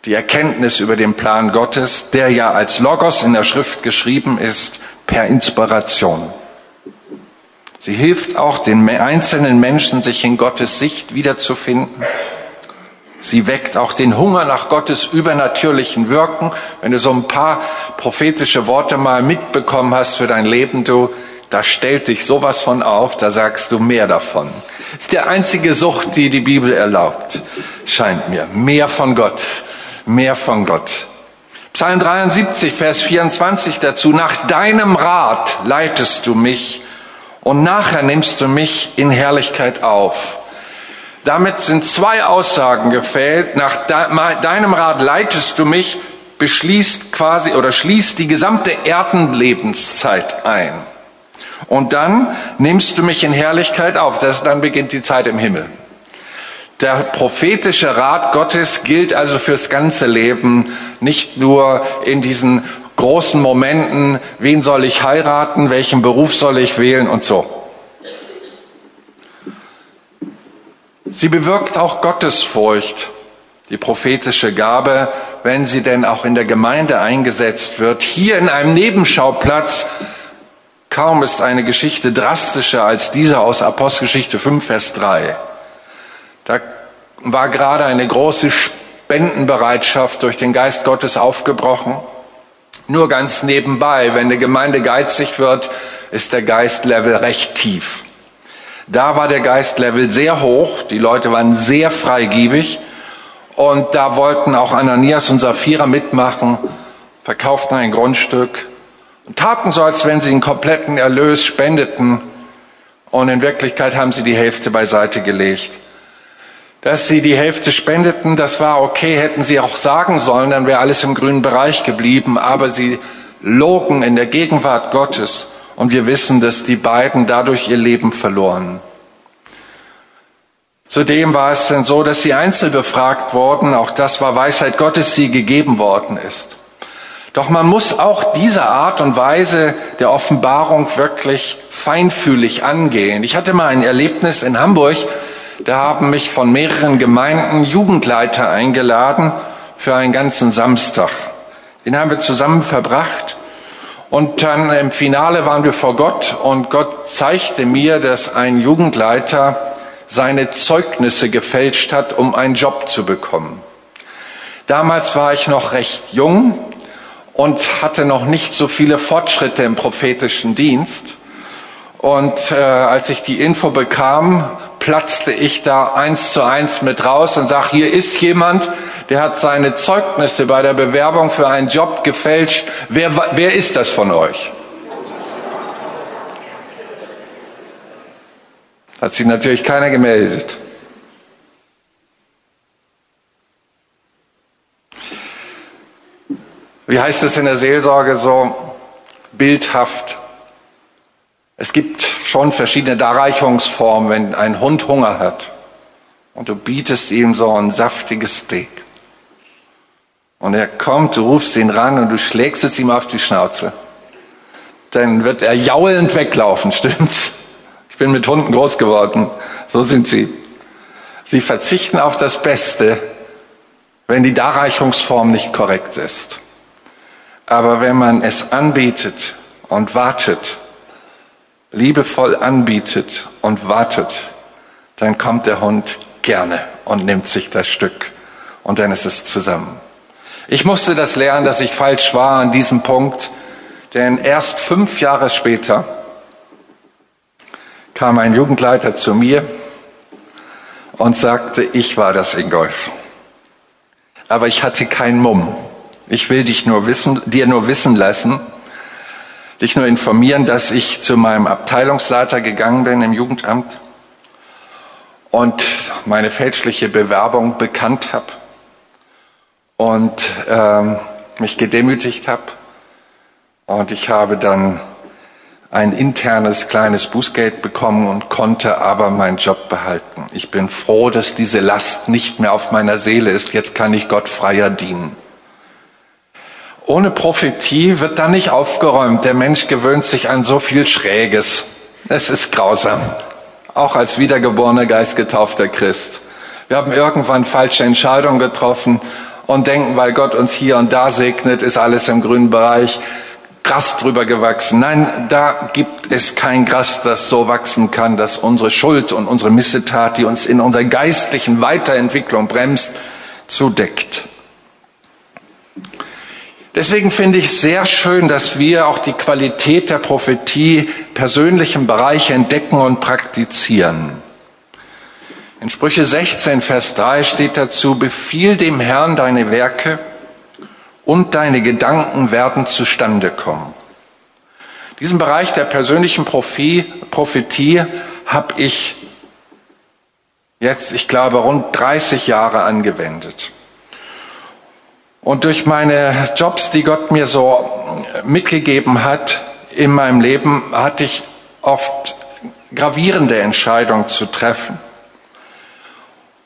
die Erkenntnis über den Plan Gottes, der ja als Logos in der Schrift geschrieben ist, per Inspiration. Sie hilft auch den einzelnen Menschen, sich in Gottes Sicht wiederzufinden Sie weckt auch den Hunger nach Gottes übernatürlichen Wirken. Wenn du so ein paar prophetische Worte mal mitbekommen hast für dein Leben, du, da stellt dich sowas von auf, da sagst du mehr davon. Ist die einzige Sucht, die die Bibel erlaubt, scheint mir. Mehr von Gott, mehr von Gott. Psalm 73, Vers 24 dazu, nach deinem Rat leitest du mich und nachher nimmst du mich in Herrlichkeit auf. Damit sind zwei Aussagen gefällt. Nach deinem Rat leitest du mich, beschließt quasi oder schließt die gesamte Erdenlebenszeit ein. Und dann nimmst du mich in Herrlichkeit auf. Das, dann beginnt die Zeit im Himmel. Der prophetische Rat Gottes gilt also fürs ganze Leben, nicht nur in diesen großen Momenten, wen soll ich heiraten, welchen Beruf soll ich wählen und so. Sie bewirkt auch Gottesfurcht, die prophetische Gabe, wenn sie denn auch in der Gemeinde eingesetzt wird. Hier in einem Nebenschauplatz, kaum ist eine Geschichte drastischer als diese aus Apostelgeschichte 5, Vers 3. Da war gerade eine große Spendenbereitschaft durch den Geist Gottes aufgebrochen. Nur ganz nebenbei, wenn eine Gemeinde geizig wird, ist der Geistlevel recht tief. Da war der Geistlevel sehr hoch, die Leute waren sehr freigiebig. Und da wollten auch Ananias und Sapphira mitmachen, verkauften ein Grundstück und taten so, als wenn sie den kompletten Erlös spendeten. Und in Wirklichkeit haben sie die Hälfte beiseite gelegt. Dass sie die Hälfte spendeten, das war okay, hätten sie auch sagen sollen, dann wäre alles im grünen Bereich geblieben, aber sie logen in der Gegenwart Gottes und wir wissen, dass die beiden dadurch ihr Leben verloren. Zudem war es dann so, dass sie einzeln befragt wurden. Auch das war Weisheit Gottes, die gegeben worden ist. Doch man muss auch diese Art und Weise der Offenbarung wirklich feinfühlig angehen. Ich hatte mal ein Erlebnis in Hamburg, da haben mich von mehreren Gemeinden Jugendleiter eingeladen für einen ganzen Samstag. Den haben wir zusammen verbracht. Und dann im Finale waren wir vor Gott und Gott zeigte mir, dass ein Jugendleiter seine Zeugnisse gefälscht hat, um einen Job zu bekommen. Damals war ich noch recht jung und hatte noch nicht so viele Fortschritte im prophetischen Dienst. Und äh, als ich die Info bekam, platzte ich da eins zu eins mit raus und sag: hier ist jemand, der hat seine Zeugnisse bei der Bewerbung für einen Job gefälscht. Wer, wer ist das von euch? Hat sich natürlich keiner gemeldet. Wie heißt es in der Seelsorge so bildhaft? Es gibt schon verschiedene Darreichungsformen, wenn ein Hund Hunger hat und du bietest ihm so ein saftiges Steak. Und er kommt, du rufst ihn ran und du schlägst es ihm auf die Schnauze. Dann wird er jaulend weglaufen, stimmt's? Ich bin mit Hunden groß geworden. So sind sie. Sie verzichten auf das Beste, wenn die Darreichungsform nicht korrekt ist. Aber wenn man es anbietet und wartet, liebevoll anbietet und wartet, dann kommt der Hund gerne und nimmt sich das Stück und dann ist es zusammen. Ich musste das lernen, dass ich falsch war an diesem Punkt, denn erst fünf Jahre später kam ein Jugendleiter zu mir und sagte, ich war das Ingolf. Aber ich hatte keinen Mumm. Ich will dich nur wissen, dir nur wissen lassen, dich nur informieren, dass ich zu meinem Abteilungsleiter gegangen bin im Jugendamt und meine fälschliche Bewerbung bekannt habe und ähm, mich gedemütigt habe. Und ich habe dann ein internes kleines Bußgeld bekommen und konnte aber meinen Job behalten. Ich bin froh, dass diese Last nicht mehr auf meiner Seele ist. Jetzt kann ich Gott freier dienen. Ohne Prophetie wird da nicht aufgeräumt. Der Mensch gewöhnt sich an so viel Schräges. Es ist grausam. Auch als wiedergeborener, geistgetaufter Christ. Wir haben irgendwann falsche Entscheidungen getroffen und denken, weil Gott uns hier und da segnet, ist alles im grünen Bereich. Gras drüber gewachsen. Nein, da gibt es kein Gras, das so wachsen kann, dass unsere Schuld und unsere Missetat, die uns in unserer geistlichen Weiterentwicklung bremst, zudeckt. Deswegen finde ich sehr schön, dass wir auch die Qualität der Prophetie persönlich im Bereich entdecken und praktizieren. In Sprüche 16, Vers 3 steht dazu, befiehl dem Herrn deine Werke und deine Gedanken werden zustande kommen. Diesen Bereich der persönlichen Prophetie habe ich jetzt, ich glaube, rund 30 Jahre angewendet. Und durch meine Jobs, die Gott mir so mitgegeben hat in meinem Leben, hatte ich oft gravierende Entscheidungen zu treffen.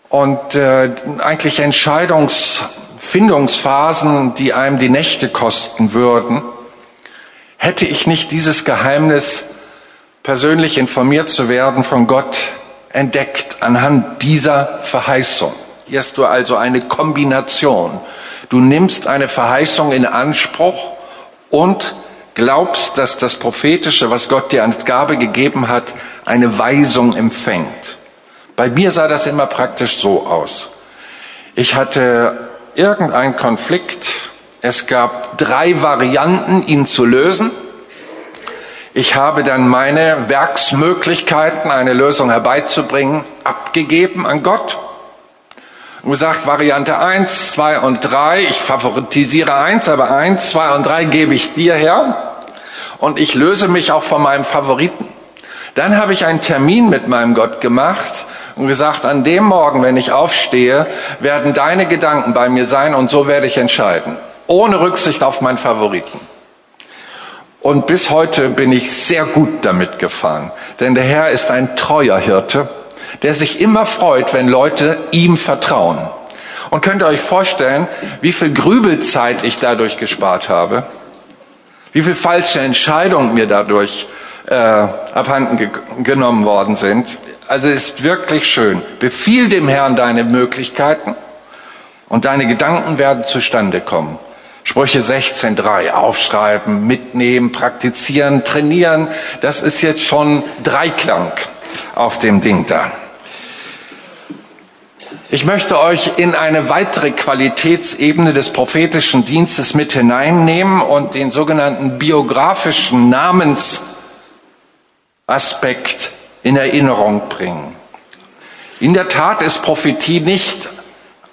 Und äh, eigentlich Entscheidungsfindungsphasen, die einem die Nächte kosten würden, hätte ich nicht dieses Geheimnis, persönlich informiert zu werden von Gott, entdeckt anhand dieser Verheißung. Hast du also eine Kombination. Du nimmst eine Verheißung in Anspruch und glaubst, dass das Prophetische, was Gott dir als Gabe gegeben hat, eine Weisung empfängt. Bei mir sah das immer praktisch so aus. Ich hatte irgendeinen Konflikt. Es gab drei Varianten, ihn zu lösen. Ich habe dann meine Werksmöglichkeiten, eine Lösung herbeizubringen, abgegeben an Gott und gesagt, Variante 1, 2 und 3, ich favoritisiere 1, aber 1, 2 und 3 gebe ich dir her und ich löse mich auch von meinem Favoriten. Dann habe ich einen Termin mit meinem Gott gemacht und gesagt, an dem Morgen, wenn ich aufstehe, werden deine Gedanken bei mir sein und so werde ich entscheiden, ohne Rücksicht auf meinen Favoriten. Und bis heute bin ich sehr gut damit gefahren. Denn der Herr ist ein treuer Hirte, der sich immer freut, wenn Leute ihm vertrauen. Und könnt ihr euch vorstellen, wie viel Grübelzeit ich dadurch gespart habe? Wie viel falsche Entscheidungen mir dadurch äh, abhanden ge genommen worden sind? Also ist wirklich schön. Befiehl dem Herrn deine Möglichkeiten und deine Gedanken werden zustande kommen. Sprüche 16.3, aufschreiben, mitnehmen, praktizieren, trainieren, das ist jetzt schon Dreiklang auf dem Ding da. Ich möchte euch in eine weitere Qualitätsebene des prophetischen Dienstes mit hineinnehmen und den sogenannten biografischen Namensaspekt in Erinnerung bringen. In der Tat ist Prophetie nicht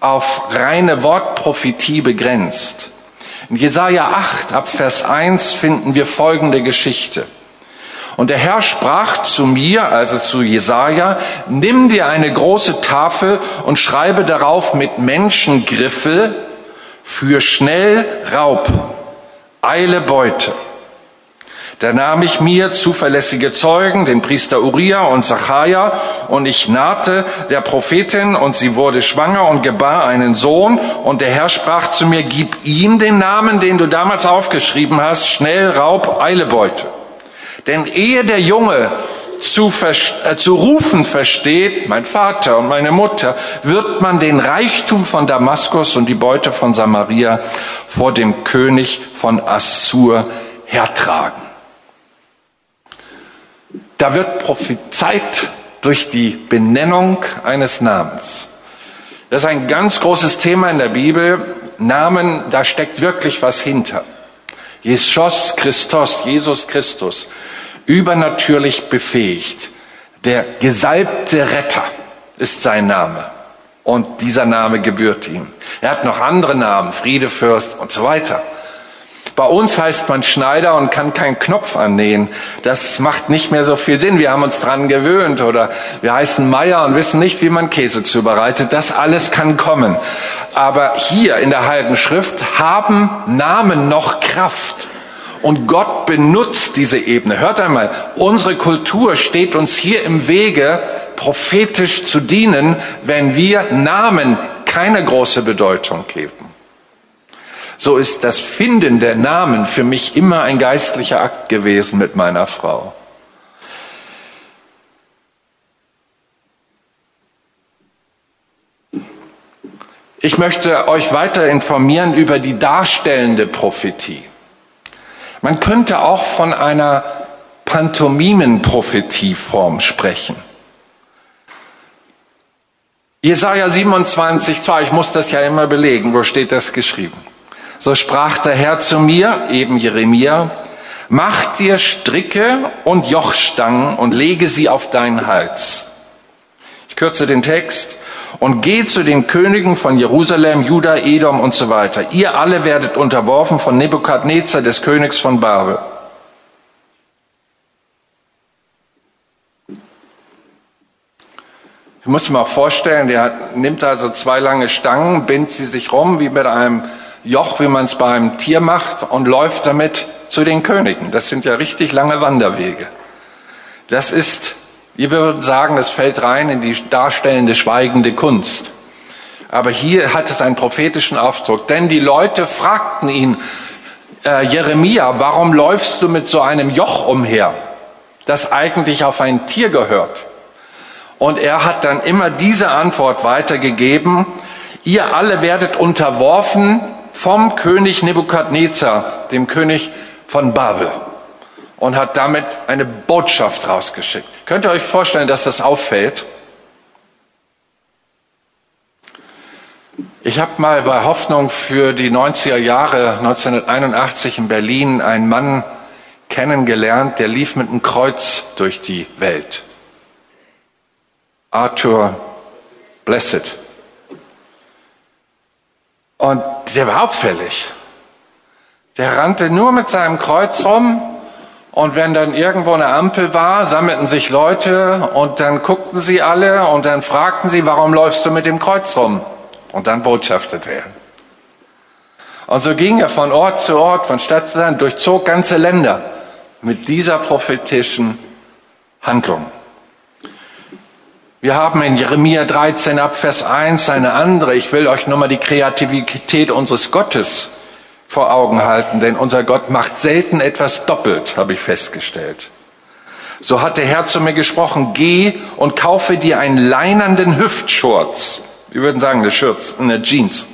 auf reine Wortprophetie begrenzt. In Jesaja 8 ab Vers 1 finden wir folgende Geschichte. Und der Herr sprach zu mir, also zu Jesaja, nimm dir eine große Tafel und schreibe darauf mit Menschengriffel für schnell Raub, eile Beute. Da nahm ich mir zuverlässige Zeugen, den Priester Uriah und Zacharia, und ich nahte der Prophetin, und sie wurde schwanger und gebar einen Sohn, und der Herr sprach zu mir, gib ihm den Namen, den du damals aufgeschrieben hast, schnell Raub, Eilebeute. Denn ehe der Junge zu, äh, zu rufen versteht, mein Vater und meine Mutter, wird man den Reichtum von Damaskus und die Beute von Samaria vor dem König von Assur hertragen. Da wird prophezeit durch die Benennung eines Namens. Das ist ein ganz großes Thema in der Bibel. Namen, da steckt wirklich was hinter. Jesus Christus, Jesus Christus, übernatürlich befähigt. Der gesalbte Retter ist sein Name. Und dieser Name gebührt ihm. Er hat noch andere Namen, Friedefürst und so weiter. Bei uns heißt man Schneider und kann keinen Knopf annähen. Das macht nicht mehr so viel Sinn. Wir haben uns dran gewöhnt oder wir heißen Meier und wissen nicht, wie man Käse zubereitet. Das alles kann kommen. Aber hier in der Heiligen Schrift haben Namen noch Kraft. Und Gott benutzt diese Ebene. Hört einmal, unsere Kultur steht uns hier im Wege, prophetisch zu dienen, wenn wir Namen keine große Bedeutung geben so ist das Finden der Namen für mich immer ein geistlicher Akt gewesen mit meiner Frau. Ich möchte euch weiter informieren über die darstellende Prophetie. Man könnte auch von einer Pantomimenprophetieform sprechen. Jesaja 27, 2, ich muss das ja immer belegen, wo steht das geschrieben? So sprach der Herr zu mir, eben Jeremia, mach dir Stricke und Jochstangen und lege sie auf deinen Hals. Ich kürze den Text und geh zu den Königen von Jerusalem, Juda, Edom und so weiter. Ihr alle werdet unterworfen von Nebukadnezar, des Königs von Babel. Ich muss mir auch vorstellen, der nimmt also zwei lange Stangen, bindet sie sich rum wie mit einem Joch, wie man es beim Tier macht, und läuft damit zu den Königen. Das sind ja richtig lange Wanderwege. Das ist, wir würden sagen, das fällt rein in die darstellende, schweigende Kunst. Aber hier hat es einen prophetischen Aufdruck, denn die Leute fragten ihn, äh, Jeremia, warum läufst du mit so einem Joch umher, das eigentlich auf ein Tier gehört? Und er hat dann immer diese Antwort weitergegeben, ihr alle werdet unterworfen vom König Nebukadnezar, dem König von Babel, und hat damit eine Botschaft rausgeschickt. Könnt ihr euch vorstellen, dass das auffällt? Ich habe mal bei Hoffnung für die 90er Jahre 1981 in Berlin einen Mann kennengelernt, der lief mit einem Kreuz durch die Welt. Arthur Blessed. Und der war auffällig. Der rannte nur mit seinem Kreuz rum und wenn dann irgendwo eine Ampel war, sammelten sich Leute und dann guckten sie alle und dann fragten sie, warum läufst du mit dem Kreuz rum? Und dann botschaftete er. Und so ging er von Ort zu Ort, von Stadt zu Land, durchzog ganze Länder mit dieser prophetischen Handlung. Wir haben in Jeremia 13 ab Vers 1 eine andere. Ich will euch nur mal die Kreativität unseres Gottes vor Augen halten, denn unser Gott macht selten etwas doppelt, habe ich festgestellt. So hat der Herr zu mir gesprochen, geh und kaufe dir einen leinernden Hüftschurz. Wir würden sagen, eine Schürz, eine Jeans.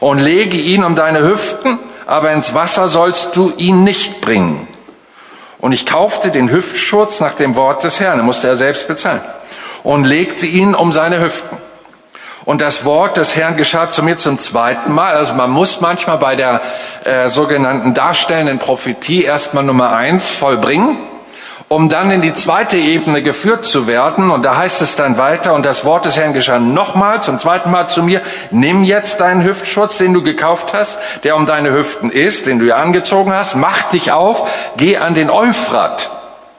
Und lege ihn um deine Hüften, aber ins Wasser sollst du ihn nicht bringen. Und ich kaufte den Hüftschurz nach dem Wort des Herrn, musste er selbst bezahlen, und legte ihn um seine Hüften. Und das Wort des Herrn geschah zu mir zum zweiten Mal. Also man muss manchmal bei der äh, sogenannten darstellenden Prophetie erstmal Nummer eins vollbringen um dann in die zweite Ebene geführt zu werden. Und da heißt es dann weiter, und das Wort des Herrn geschah nochmal, zum zweiten Mal zu mir, nimm jetzt deinen Hüftschutz, den du gekauft hast, der um deine Hüften ist, den du ja angezogen hast, mach dich auf, geh an den Euphrat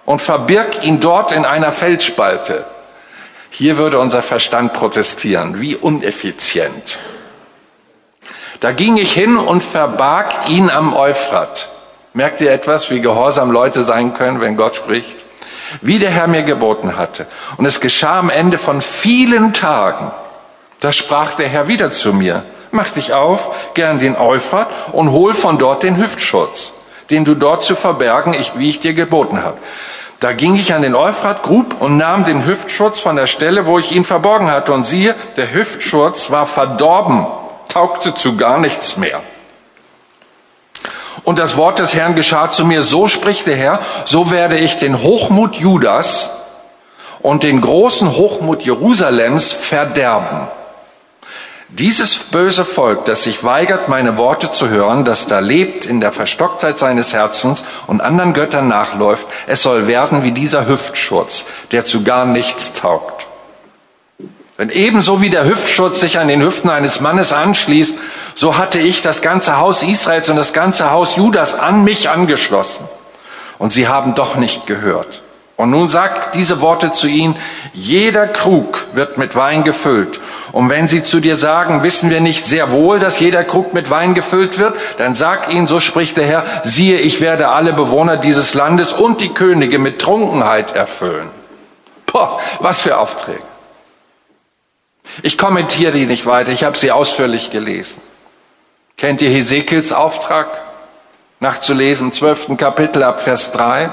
und verbirg ihn dort in einer Felsspalte. Hier würde unser Verstand protestieren. Wie uneffizient. Da ging ich hin und verbarg ihn am Euphrat. Merkt ihr etwas, wie gehorsam Leute sein können, wenn Gott spricht? Wie der Herr mir geboten hatte. Und es geschah am Ende von vielen Tagen. Da sprach der Herr wieder zu mir. Mach dich auf, gern den Euphrat und hol von dort den Hüftschutz, den du dort zu verbergen, ich, wie ich dir geboten habe. Da ging ich an den Euphrat, grub und nahm den Hüftschutz von der Stelle, wo ich ihn verborgen hatte. Und siehe, der Hüftschutz war verdorben, taugte zu gar nichts mehr. Und das Wort des Herrn geschah zu mir, so spricht der Herr, so werde ich den Hochmut Judas und den großen Hochmut Jerusalems verderben. Dieses böse Volk, das sich weigert, meine Worte zu hören, das da lebt in der Verstocktheit seines Herzens und anderen Göttern nachläuft, es soll werden wie dieser Hüftschutz, der zu gar nichts taugt. Wenn ebenso wie der Hüftschutz sich an den Hüften eines Mannes anschließt, so hatte ich das ganze Haus Israels und das ganze Haus Judas an mich angeschlossen. Und sie haben doch nicht gehört. Und nun sagt diese Worte zu ihnen, jeder Krug wird mit Wein gefüllt. Und wenn sie zu dir sagen, wissen wir nicht sehr wohl, dass jeder Krug mit Wein gefüllt wird, dann sag ihnen, so spricht der Herr, siehe, ich werde alle Bewohner dieses Landes und die Könige mit Trunkenheit erfüllen. Boah, was für Aufträge. Ich kommentiere die nicht weiter, ich habe sie ausführlich gelesen. Kennt ihr Hesekiels Auftrag? Nachzulesen, zwölften Kapitel ab Vers 3.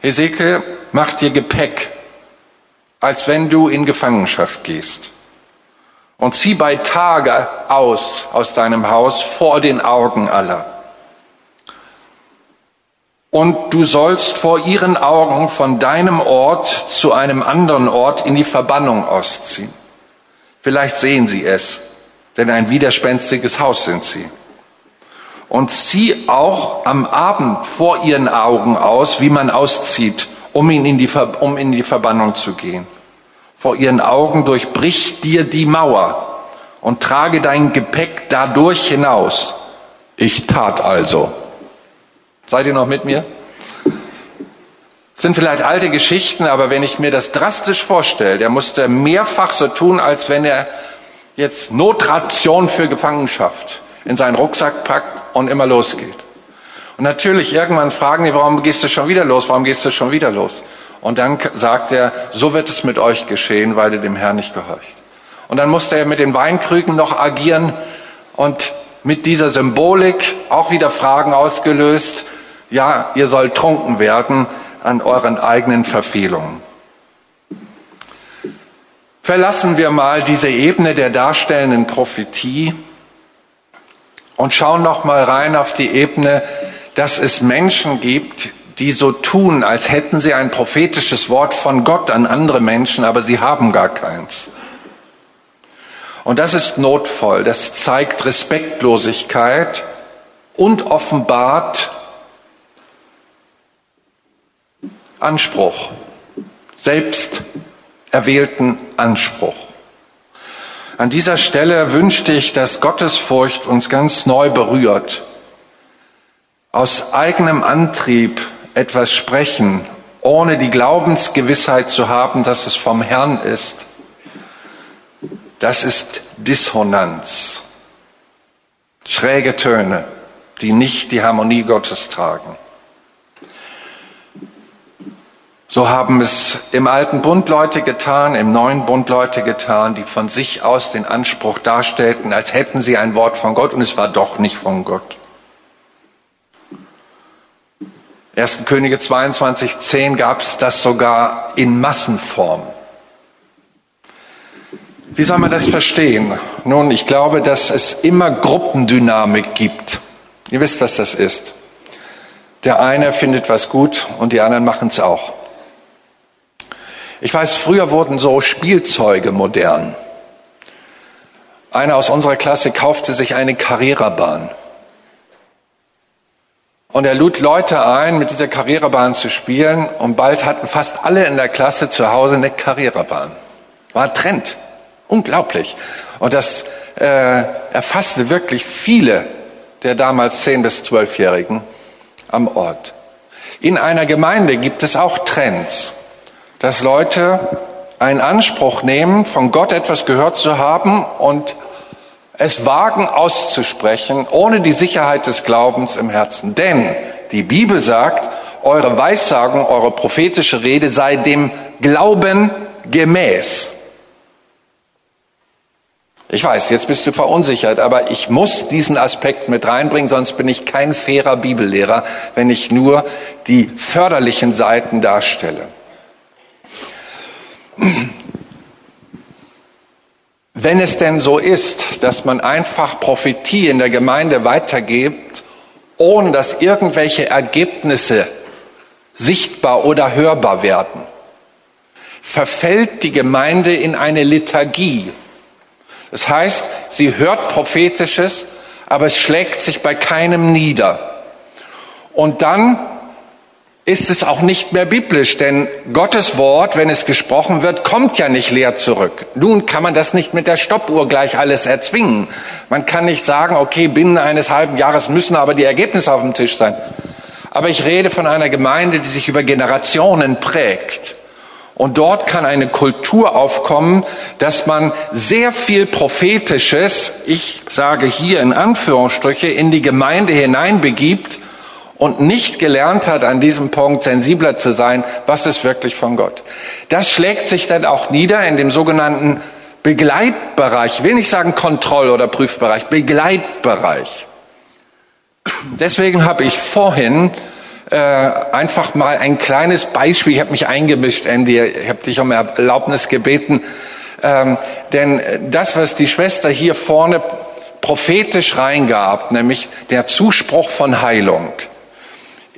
Hesekiel, mach dir Gepäck, als wenn du in Gefangenschaft gehst. Und zieh bei Tage aus aus deinem Haus vor den Augen aller. Und du sollst vor ihren Augen von deinem Ort zu einem anderen Ort in die Verbannung ausziehen. Vielleicht sehen sie es, denn ein widerspenstiges Haus sind sie. Und zieh auch am Abend vor ihren Augen aus, wie man auszieht, um, in die, um in die Verbannung zu gehen. Vor ihren Augen durchbrich dir die Mauer und trage dein Gepäck dadurch hinaus. Ich tat also. Seid ihr noch mit mir? sind vielleicht alte Geschichten, aber wenn ich mir das drastisch vorstelle, der musste mehrfach so tun, als wenn er jetzt Notration für Gefangenschaft in seinen Rucksack packt und immer losgeht. Und natürlich, irgendwann fragen die, warum gehst du schon wieder los? Warum gehst du schon wieder los? Und dann sagt er, so wird es mit euch geschehen, weil ihr dem Herrn nicht gehorcht. Und dann musste er mit den Weinkrügen noch agieren und mit dieser Symbolik auch wieder Fragen ausgelöst. Ja, ihr sollt trunken werden an euren eigenen Verfehlungen. Verlassen wir mal diese Ebene der darstellenden Prophetie und schauen noch mal rein auf die Ebene, dass es Menschen gibt, die so tun, als hätten sie ein prophetisches Wort von Gott an andere Menschen, aber sie haben gar keins. Und das ist notvoll, das zeigt Respektlosigkeit und offenbart Anspruch, selbst erwählten Anspruch. An dieser Stelle wünschte ich, dass Gottesfurcht uns ganz neu berührt. Aus eigenem Antrieb etwas sprechen, ohne die Glaubensgewissheit zu haben, dass es vom Herrn ist. Das ist Dissonanz. Schräge Töne, die nicht die Harmonie Gottes tragen. So haben es im alten Bund Leute getan, im neuen Bund Leute getan, die von sich aus den Anspruch darstellten, als hätten sie ein Wort von Gott und es war doch nicht von Gott. 1. Könige 22.10 gab es das sogar in Massenform. Wie soll man das verstehen? Nun, ich glaube, dass es immer Gruppendynamik gibt. Ihr wisst, was das ist. Der eine findet was gut und die anderen machen es auch. Ich weiß, früher wurden so Spielzeuge modern. Einer aus unserer Klasse kaufte sich eine Carrera-Bahn. Und er lud Leute ein, mit dieser Carrera-Bahn zu spielen. Und bald hatten fast alle in der Klasse zu Hause eine Carrera-Bahn. War Trend. Unglaublich. Und das äh, erfasste wirklich viele der damals 10- bis 12-Jährigen am Ort. In einer Gemeinde gibt es auch Trends, dass Leute einen Anspruch nehmen, von Gott etwas gehört zu haben und es wagen auszusprechen, ohne die Sicherheit des Glaubens im Herzen. Denn die Bibel sagt, eure Weissagung, eure prophetische Rede sei dem Glauben gemäß. Ich weiß, jetzt bist du verunsichert, aber ich muss diesen Aspekt mit reinbringen, sonst bin ich kein fairer Bibellehrer, wenn ich nur die förderlichen Seiten darstelle. Wenn es denn so ist, dass man einfach Prophetie in der Gemeinde weitergibt, ohne dass irgendwelche Ergebnisse sichtbar oder hörbar werden, verfällt die Gemeinde in eine Liturgie. Das heißt, sie hört prophetisches, aber es schlägt sich bei keinem nieder. Und dann ist es auch nicht mehr biblisch, denn Gottes Wort, wenn es gesprochen wird, kommt ja nicht leer zurück. Nun kann man das nicht mit der Stoppuhr gleich alles erzwingen. Man kann nicht sagen, okay, binnen eines halben Jahres müssen aber die Ergebnisse auf dem Tisch sein. Aber ich rede von einer Gemeinde, die sich über Generationen prägt. Und dort kann eine Kultur aufkommen, dass man sehr viel Prophetisches, ich sage hier in Anführungsstriche, in die Gemeinde hineinbegibt und nicht gelernt hat, an diesem Punkt sensibler zu sein, was ist wirklich von Gott. Das schlägt sich dann auch nieder in dem sogenannten Begleitbereich, ich will nicht sagen Kontroll- oder Prüfbereich, Begleitbereich. Deswegen habe ich vorhin äh, einfach mal ein kleines Beispiel, ich habe mich eingemischt, Andy, ich habe dich um Erlaubnis gebeten, ähm, denn das, was die Schwester hier vorne prophetisch reingab, nämlich der Zuspruch von Heilung,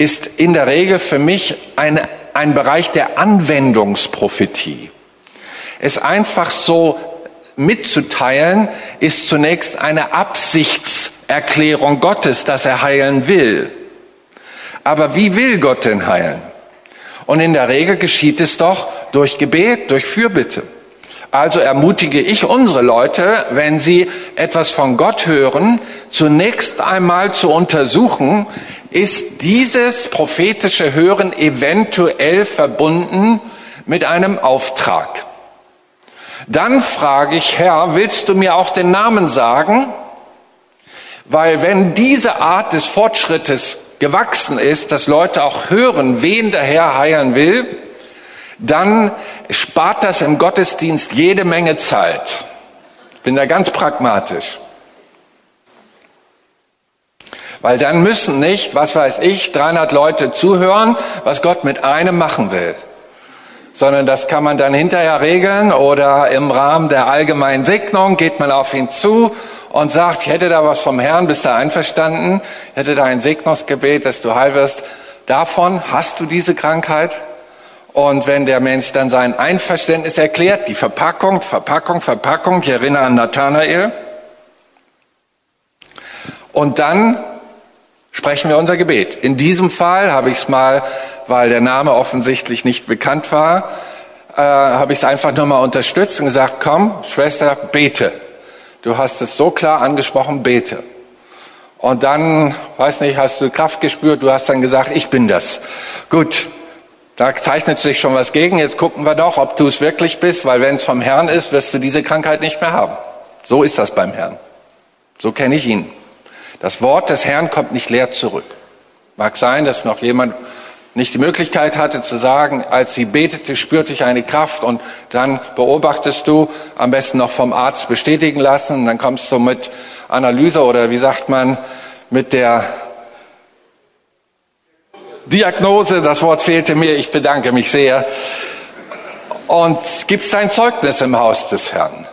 ist in der Regel für mich eine, ein Bereich der Anwendungsprophetie. Es einfach so mitzuteilen, ist zunächst eine Absichtserklärung Gottes, dass er heilen will. Aber wie will Gott denn heilen? Und in der Regel geschieht es doch durch Gebet, durch Fürbitte. Also ermutige ich unsere Leute, wenn sie etwas von Gott hören, zunächst einmal zu untersuchen, ist dieses prophetische Hören eventuell verbunden mit einem Auftrag. Dann frage ich, Herr, willst du mir auch den Namen sagen? Weil wenn diese Art des Fortschrittes gewachsen ist, dass Leute auch hören, wen der Herr heilen will, dann spart das im Gottesdienst jede Menge Zeit. Bin da ganz pragmatisch. Weil dann müssen nicht, was weiß ich, 300 Leute zuhören, was Gott mit einem machen will. Sondern das kann man dann hinterher regeln oder im Rahmen der allgemeinen Segnung geht man auf ihn zu und sagt, ich hätte da was vom Herrn, bist du einverstanden? Ich hätte da ein Segnungsgebet, dass du heil wirst. Davon hast du diese Krankheit? Und wenn der Mensch dann sein Einverständnis erklärt, die Verpackung, Verpackung, Verpackung, ich erinnere an Nathanael, und dann sprechen wir unser Gebet. In diesem Fall habe ich es mal, weil der Name offensichtlich nicht bekannt war, äh, habe ich es einfach nur mal unterstützt und gesagt, komm, Schwester, bete. Du hast es so klar angesprochen, bete. Und dann, weiß nicht, hast du Kraft gespürt, du hast dann gesagt, ich bin das. Gut, da zeichnet sich schon was gegen. Jetzt gucken wir doch, ob du es wirklich bist, weil wenn es vom Herrn ist, wirst du diese Krankheit nicht mehr haben. So ist das beim Herrn. So kenne ich ihn. Das Wort des Herrn kommt nicht leer zurück. Mag sein, dass noch jemand nicht die Möglichkeit hatte zu sagen, als sie betete, spürte ich eine Kraft und dann beobachtest du, am besten noch vom Arzt bestätigen lassen, und dann kommst du mit Analyse oder wie sagt man, mit der Diagnose, das Wort fehlte mir, ich bedanke mich sehr, und gibst dein Zeugnis im Haus des Herrn.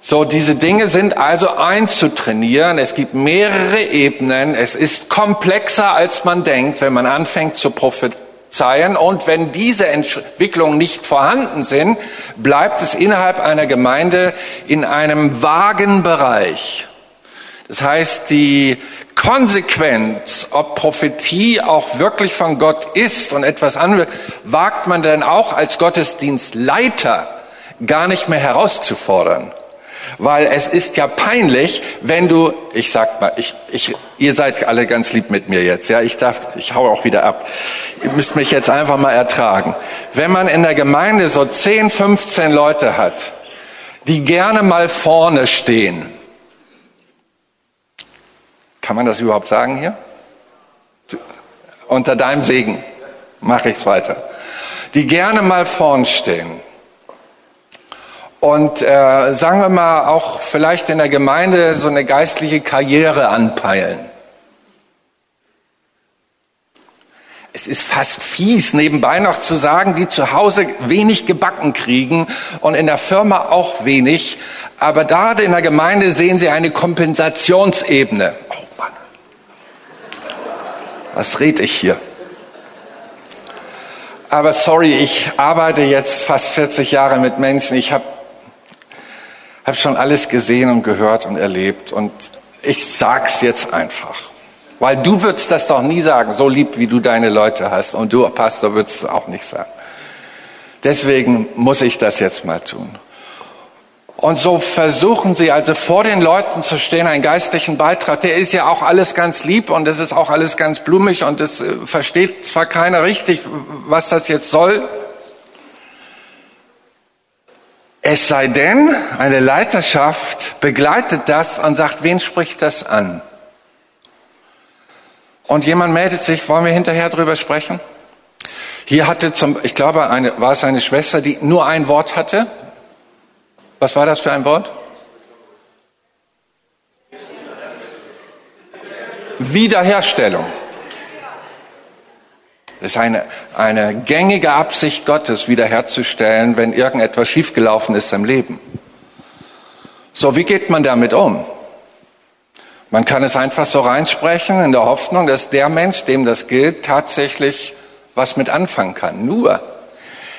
So, diese Dinge sind also einzutrainieren. Es gibt mehrere Ebenen. Es ist komplexer, als man denkt, wenn man anfängt zu prophezeien. Und wenn diese Entwicklungen nicht vorhanden sind, bleibt es innerhalb einer Gemeinde in einem vagen Bereich. Das heißt, die Konsequenz, ob Prophetie auch wirklich von Gott ist und etwas anwirkt, wagt man dann auch als Gottesdienstleiter gar nicht mehr herauszufordern. Weil es ist ja peinlich, wenn du, ich sag mal, ich, ich, ihr seid alle ganz lieb mit mir jetzt, ja, ich darf, ich hau auch wieder ab. Ihr müsst mich jetzt einfach mal ertragen. Wenn man in der Gemeinde so 10, 15 Leute hat, die gerne mal vorne stehen, kann man das überhaupt sagen hier? Unter deinem Segen mache ich es weiter. Die gerne mal vorn stehen und äh, sagen wir mal auch vielleicht in der Gemeinde so eine geistliche Karriere anpeilen. Es ist fast fies, nebenbei noch zu sagen, die zu Hause wenig gebacken kriegen und in der Firma auch wenig. Aber da in der Gemeinde sehen sie eine Kompensationsebene. Was red ich hier? Aber sorry, ich arbeite jetzt fast 40 Jahre mit Menschen. Ich habe habe schon alles gesehen und gehört und erlebt und ich sag's jetzt einfach. Weil du würdest das doch nie sagen, so lieb wie du deine Leute hast und du, Pastor, würdest es auch nicht sagen. Deswegen muss ich das jetzt mal tun. Und so versuchen sie also vor den Leuten zu stehen, einen geistlichen Beitrag. Der ist ja auch alles ganz lieb und es ist auch alles ganz blumig und es äh, versteht zwar keiner richtig, was das jetzt soll, Es sei denn, eine Leiterschaft begleitet das und sagt, wen spricht das an? Und jemand meldet sich, wollen wir hinterher drüber sprechen? Hier hatte zum, ich glaube, eine, war es eine Schwester, die nur ein Wort hatte. Was war das für ein Wort? Wiederherstellung. Es ist eine, eine gängige Absicht Gottes, wiederherzustellen, wenn irgendetwas schiefgelaufen ist im Leben. So, wie geht man damit um? Man kann es einfach so reinsprechen in der Hoffnung, dass der Mensch, dem das gilt, tatsächlich was mit anfangen kann. Nur,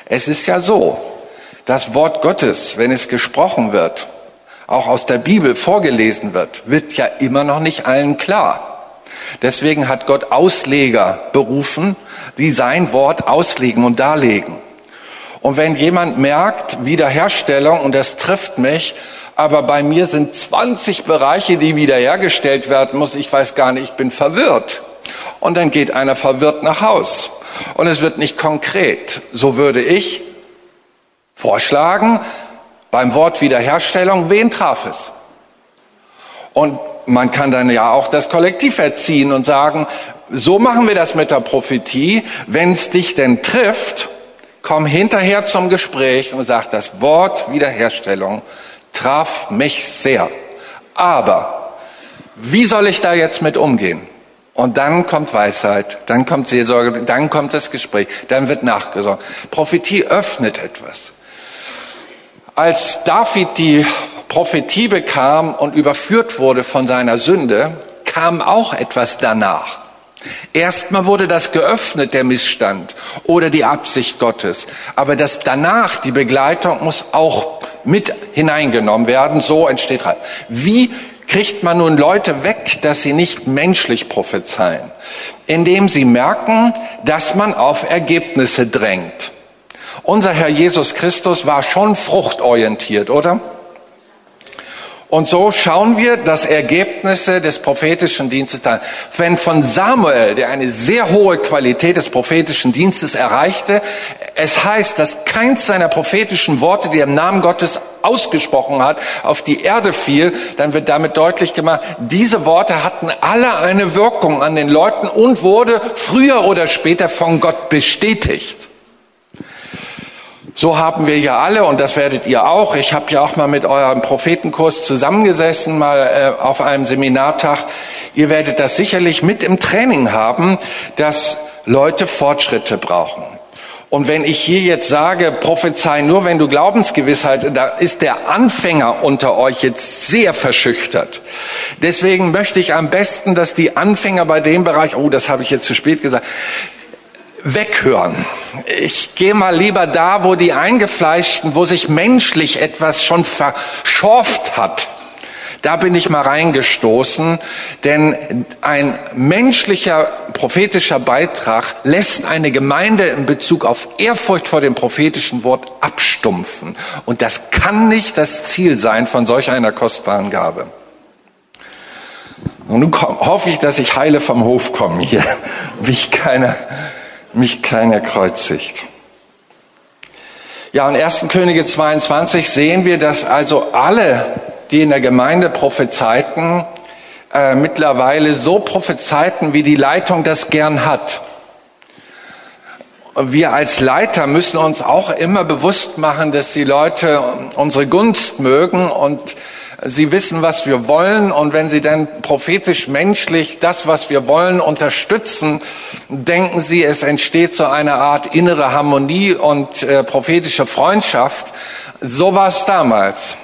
es ist ja so, das Wort Gottes, wenn es gesprochen wird, auch aus der Bibel vorgelesen wird, wird ja immer noch nicht allen klar. Deswegen hat Gott Ausleger berufen, die sein Wort auslegen und darlegen. Und wenn jemand merkt, Wiederherstellung, und das trifft mich, aber bei mir sind 20 Bereiche, die wiederhergestellt werden muss, ich weiß gar nicht, ich bin verwirrt. Und dann geht einer verwirrt nach Haus. Und es wird nicht konkret. So würde ich vorschlagen, beim Wort Wiederherstellung, wen traf es? Und man kann dann ja auch das Kollektiv erziehen und sagen, so machen wir das mit der Prophetie. Wenn es dich denn trifft, komm hinterher zum Gespräch und sag, das Wort Wiederherstellung traf mich sehr. Aber wie soll ich da jetzt mit umgehen? Und dann kommt Weisheit, dann kommt Seelsorge, dann kommt das Gespräch, dann wird nachgesorgt. Prophetie öffnet etwas. Als David die Prophetie bekam und überführt wurde von seiner Sünde, kam auch etwas danach. Erstmal wurde das geöffnet, der Missstand oder die Absicht Gottes. Aber das danach, die Begleitung muss auch mit hineingenommen werden. So entsteht Reich. Wie kriegt man nun Leute weg, dass sie nicht menschlich prophezeien? Indem sie merken, dass man auf Ergebnisse drängt. Unser Herr Jesus Christus war schon fruchtorientiert, oder? Und so schauen wir das Ergebnisse des prophetischen Dienstes an. Wenn von Samuel, der eine sehr hohe Qualität des prophetischen Dienstes erreichte, es heißt, dass keins seiner prophetischen Worte, die er im Namen Gottes ausgesprochen hat, auf die Erde fiel, dann wird damit deutlich gemacht, diese Worte hatten alle eine Wirkung an den Leuten und wurde früher oder später von Gott bestätigt. So haben wir ja alle, und das werdet ihr auch, ich habe ja auch mal mit eurem Prophetenkurs zusammengesessen, mal äh, auf einem Seminartag, ihr werdet das sicherlich mit im Training haben, dass Leute Fortschritte brauchen. Und wenn ich hier jetzt sage, prophezei nur, wenn du Glaubensgewissheit, da ist der Anfänger unter euch jetzt sehr verschüchtert. Deswegen möchte ich am besten, dass die Anfänger bei dem Bereich, oh, das habe ich jetzt zu spät gesagt, weghören. Ich gehe mal lieber da, wo die Eingefleischten, wo sich menschlich etwas schon verschorft hat. Da bin ich mal reingestoßen, denn ein menschlicher prophetischer Beitrag lässt eine Gemeinde in Bezug auf Ehrfurcht vor dem prophetischen Wort abstumpfen. Und das kann nicht das Ziel sein von solch einer kostbaren Gabe. Und nun hoffe ich, dass ich heile vom Hof komme hier, mich keiner mich keiner kreuzigt. Ja, in 1. Könige 22 sehen wir, dass also alle, die in der Gemeinde prophezeiten, äh, mittlerweile so prophezeiten, wie die Leitung das gern hat. Wir als Leiter müssen uns auch immer bewusst machen, dass die Leute unsere Gunst mögen und Sie wissen, was wir wollen und wenn Sie dann prophetisch menschlich das, was wir wollen, unterstützen, denken Sie, es entsteht so eine Art innere Harmonie und äh, prophetische Freundschaft. So war es damals.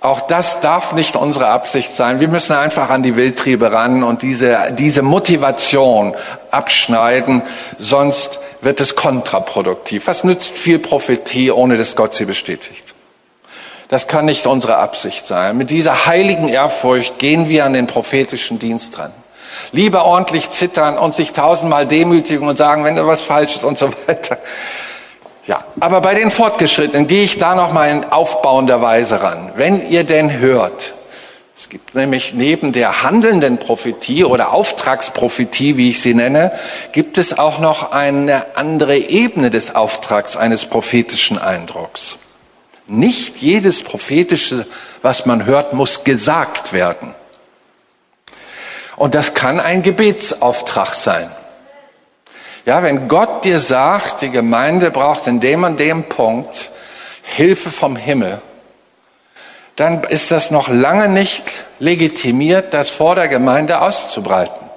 Auch das darf nicht unsere Absicht sein. Wir müssen einfach an die Wildtriebe ran und diese, diese Motivation abschneiden, sonst wird es kontraproduktiv. Was nützt viel Prophetie, ohne dass Gott sie bestätigt? Das kann nicht unsere Absicht sein. Mit dieser heiligen Ehrfurcht gehen wir an den prophetischen Dienst dran. Lieber ordentlich zittern und sich tausendmal demütigen und sagen, wenn da was falsch ist und so weiter. Ja, aber bei den Fortgeschrittenen gehe ich da noch mal in aufbauender Weise ran. Wenn ihr denn hört, es gibt nämlich neben der handelnden Prophetie oder Auftragsprophetie, wie ich sie nenne, gibt es auch noch eine andere Ebene des Auftrags eines prophetischen Eindrucks. Nicht jedes prophetische, was man hört, muss gesagt werden. Und das kann ein Gebetsauftrag sein. Ja, wenn Gott dir sagt, die Gemeinde braucht in dem und dem Punkt Hilfe vom Himmel, dann ist das noch lange nicht legitimiert, das vor der Gemeinde auszubreiten.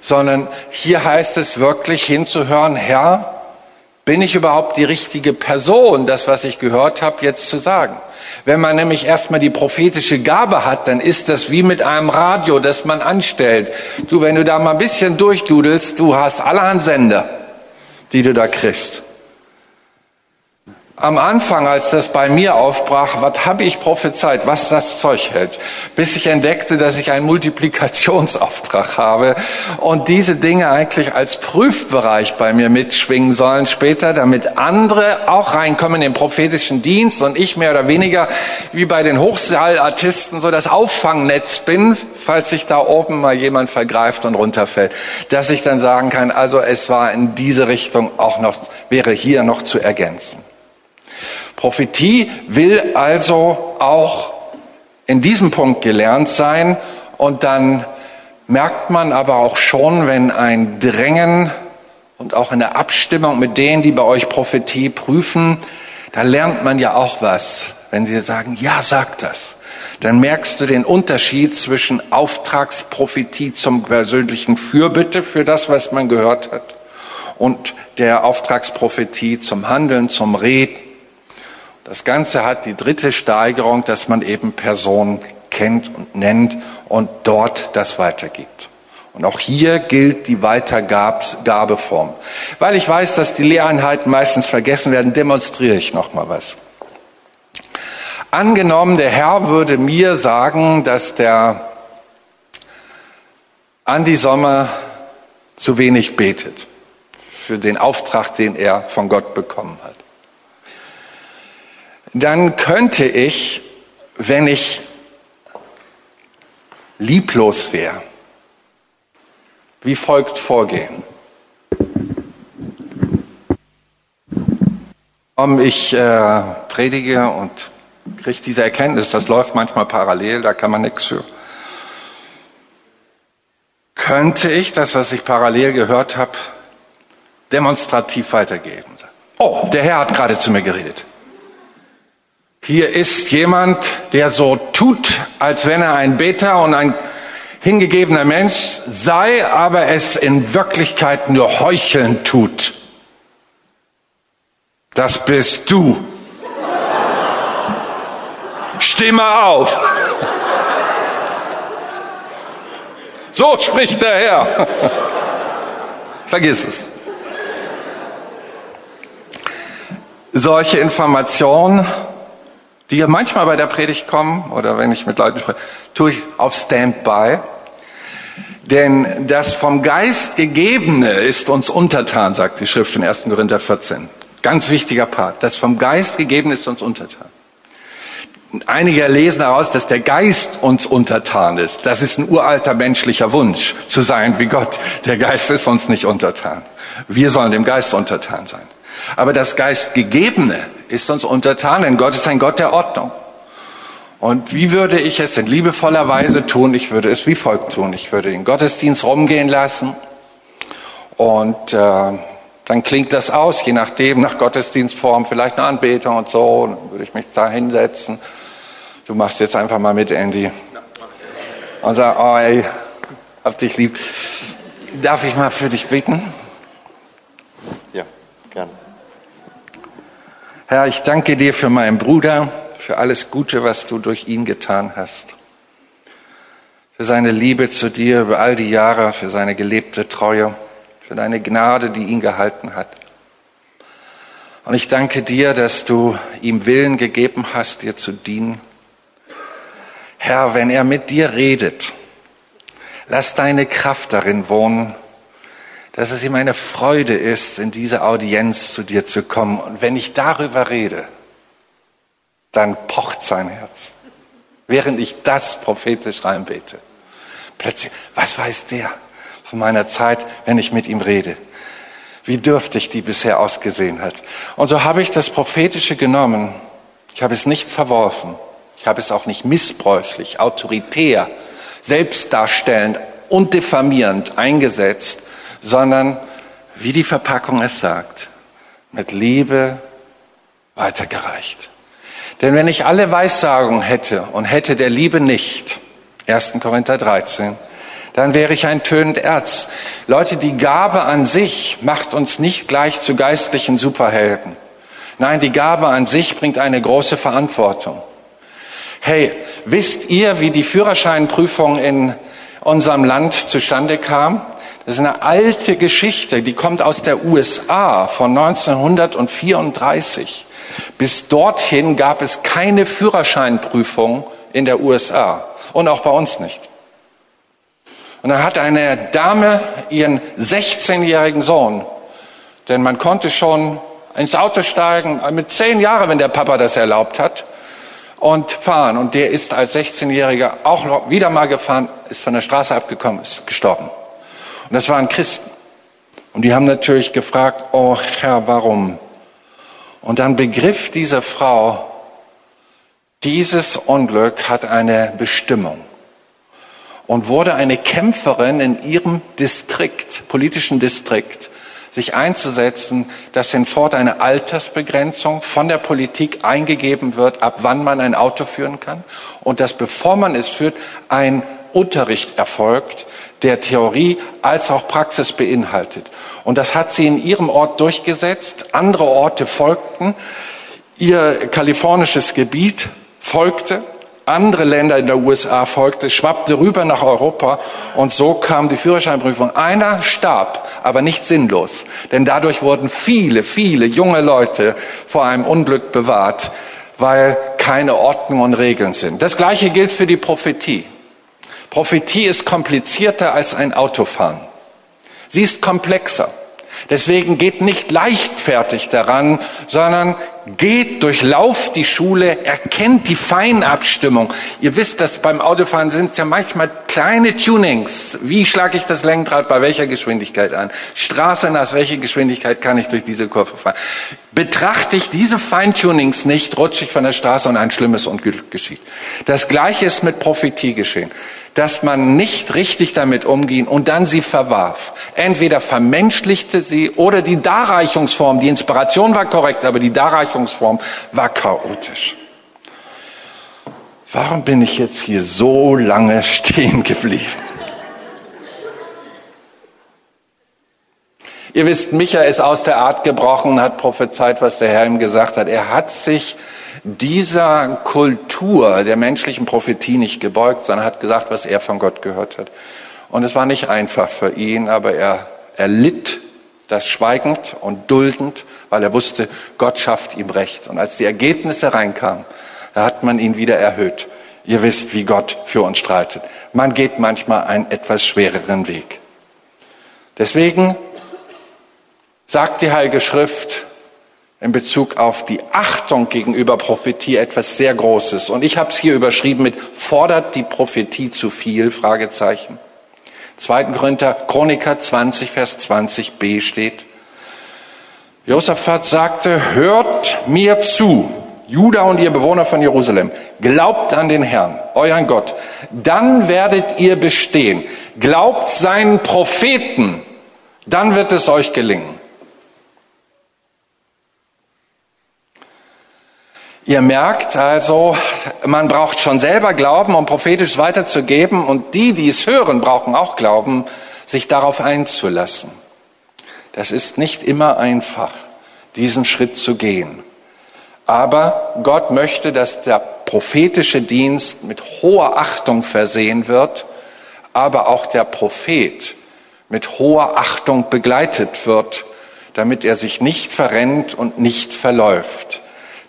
Sondern hier heißt es wirklich hinzuhören, Herr, bin ich überhaupt die richtige Person, das, was ich gehört habe, jetzt zu sagen? Wenn man nämlich erstmal die prophetische Gabe hat, dann ist das wie mit einem Radio, das man anstellt. Du, wenn du da mal ein bisschen durchdudelst, du hast allerhand Sender, die du da kriegst. Am Anfang, als das bei mir aufbrach, was habe ich prophezeit, was das Zeug hält, bis ich entdeckte, dass ich einen Multiplikationsauftrag habe und diese Dinge eigentlich als Prüfbereich bei mir mitschwingen sollen später, damit andere auch reinkommen in den prophetischen Dienst und ich mehr oder weniger wie bei den Hochsaalartisten so das Auffangnetz bin, falls sich da oben mal jemand vergreift und runterfällt, dass ich dann sagen kann, also es war in diese Richtung auch noch, wäre hier noch zu ergänzen. Prophetie will also auch in diesem Punkt gelernt sein. Und dann merkt man aber auch schon, wenn ein Drängen und auch eine Abstimmung mit denen, die bei euch Prophetie prüfen, da lernt man ja auch was. Wenn sie sagen, ja, sag das, dann merkst du den Unterschied zwischen Auftragsprophetie zum persönlichen Fürbitte für das, was man gehört hat, und der Auftragsprophetie zum Handeln, zum Reden das Ganze hat die dritte Steigerung, dass man eben Personen kennt und nennt und dort das weitergibt. Und auch hier gilt die Weitergabeform. Weil ich weiß, dass die Lehreinheiten meistens vergessen werden, demonstriere ich noch mal was. Angenommen, der Herr würde mir sagen, dass der Andi Sommer zu wenig betet für den Auftrag, den er von Gott bekommen hat dann könnte ich, wenn ich lieblos wäre, wie folgt vorgehen. Ich äh, predige und kriege diese Erkenntnis, das läuft manchmal parallel, da kann man nichts für. Könnte ich das, was ich parallel gehört habe, demonstrativ weitergeben? Oh, der Herr hat gerade zu mir geredet. Hier ist jemand, der so tut, als wenn er ein Beter und ein hingegebener Mensch sei, aber es in Wirklichkeit nur heucheln tut. Das bist du. Stimme auf. So spricht der Herr. Vergiss es. Solche Informationen, die manchmal bei der Predigt kommen oder wenn ich mit Leuten spreche, tue ich auf Standby. Denn das vom Geist gegebene ist uns untertan, sagt die Schrift in 1. Korinther 14. Ganz wichtiger Part. Das vom Geist gegeben ist uns untertan. Einige lesen daraus, dass der Geist uns untertan ist. Das ist ein uralter menschlicher Wunsch, zu sein wie Gott. Der Geist ist uns nicht untertan. Wir sollen dem Geist untertan sein. Aber das Geistgegebene ist uns untertan, denn Gott ist ein Gott der Ordnung. Und wie würde ich es in liebevoller Weise tun? Ich würde es wie folgt tun. Ich würde den Gottesdienst rumgehen lassen und äh, dann klingt das aus, je nachdem, nach Gottesdienstform, vielleicht eine Anbetung und so, dann würde ich mich da hinsetzen. Du machst jetzt einfach mal mit, Andy. Und sag, oh ey, hab dich lieb. Darf ich mal für dich beten? Ja. Herr, ich danke dir für meinen Bruder, für alles Gute, was du durch ihn getan hast. Für seine Liebe zu dir über all die Jahre, für seine gelebte Treue für deine Gnade, die ihn gehalten hat. Und ich danke dir, dass du ihm Willen gegeben hast, dir zu dienen. Herr, wenn er mit dir redet, lass deine Kraft darin wohnen, dass es ihm eine Freude ist, in diese Audienz zu dir zu kommen. Und wenn ich darüber rede, dann pocht sein Herz, während ich das prophetisch reinbete. Plötzlich, was weiß der? von meiner Zeit, wenn ich mit ihm rede. Wie dürftig die bisher ausgesehen hat. Und so habe ich das Prophetische genommen. Ich habe es nicht verworfen. Ich habe es auch nicht missbräuchlich, autoritär, selbstdarstellend und diffamierend eingesetzt, sondern, wie die Verpackung es sagt, mit Liebe weitergereicht. Denn wenn ich alle Weissagung hätte und hätte der Liebe nicht, 1. Korinther 13, dann wäre ich ein tönend Erz. Leute, die Gabe an sich macht uns nicht gleich zu geistlichen Superhelden. Nein, die Gabe an sich bringt eine große Verantwortung. Hey, wisst ihr, wie die Führerscheinprüfung in unserem Land zustande kam? Das ist eine alte Geschichte, die kommt aus der USA von 1934. Bis dorthin gab es keine Führerscheinprüfung in der USA und auch bei uns nicht. Und dann hat eine Dame ihren 16-jährigen Sohn, denn man konnte schon ins Auto steigen, mit zehn Jahren, wenn der Papa das erlaubt hat, und fahren. Und der ist als 16-Jähriger auch wieder mal gefahren, ist von der Straße abgekommen, ist gestorben. Und das waren Christen. Und die haben natürlich gefragt, oh Herr, warum? Und dann begriff diese Frau, dieses Unglück hat eine Bestimmung und wurde eine Kämpferin in ihrem Distrikt, politischen Distrikt, sich einzusetzen, dass hinfort eine Altersbegrenzung von der Politik eingegeben wird, ab wann man ein Auto führen kann und dass bevor man es führt, ein Unterricht erfolgt, der Theorie als auch Praxis beinhaltet. Und das hat sie in ihrem Ort durchgesetzt. Andere Orte folgten. Ihr kalifornisches Gebiet folgte andere Länder in der USA folgte, schwappte rüber nach Europa und so kam die Führerscheinprüfung. Einer starb, aber nicht sinnlos, denn dadurch wurden viele, viele junge Leute vor einem Unglück bewahrt, weil keine Ordnung und Regeln sind. Das Gleiche gilt für die Prophetie. Prophetie ist komplizierter als ein Autofahren. Sie ist komplexer. Deswegen geht nicht leichtfertig daran, sondern geht, durchlauft die Schule, erkennt die Feinabstimmung. Ihr wisst, dass beim Autofahren sind es ja manchmal kleine Tunings. Wie schlage ich das Lenkrad bei welcher Geschwindigkeit an? Straße nach welcher Geschwindigkeit kann ich durch diese Kurve fahren? Betrachte ich diese Feintunings nicht, rutsche ich von der Straße und ein schlimmes Unglück geschieht. Das Gleiche ist mit Prophetie geschehen. Dass man nicht richtig damit umging und dann sie verwarf. Entweder vermenschlichte sie oder die Darreichungsform, die Inspiration war korrekt, aber die Darreichungsform war chaotisch. Warum bin ich jetzt hier so lange stehen geblieben? Ihr wisst, Micha ist aus der Art gebrochen und hat prophezeit, was der Herr ihm gesagt hat. Er hat sich dieser Kultur der menschlichen Prophetie nicht gebeugt, sondern hat gesagt, was er von Gott gehört hat. Und es war nicht einfach für ihn, aber er, er litt das schweigend und duldend, weil er wusste, Gott schafft ihm Recht. Und als die Ergebnisse reinkamen, da hat man ihn wieder erhöht. Ihr wisst, wie Gott für uns streitet. Man geht manchmal einen etwas schwereren Weg. Deswegen sagt die Heilige Schrift in Bezug auf die Achtung gegenüber Prophetie etwas sehr Großes. Und ich habe es hier überschrieben mit fordert die Prophetie zu viel? Fragezeichen. 2. Korinther Chroniker 20, Vers 20b steht, Josaphat sagte, hört mir zu, Juda und ihr Bewohner von Jerusalem, glaubt an den Herrn, euren Gott, dann werdet ihr bestehen. Glaubt seinen Propheten, dann wird es euch gelingen. Ihr merkt also, man braucht schon selber Glauben, um prophetisch weiterzugeben und die, die es hören, brauchen auch Glauben, sich darauf einzulassen. Das ist nicht immer einfach, diesen Schritt zu gehen. Aber Gott möchte, dass der prophetische Dienst mit hoher Achtung versehen wird, aber auch der Prophet mit hoher Achtung begleitet wird, damit er sich nicht verrennt und nicht verläuft.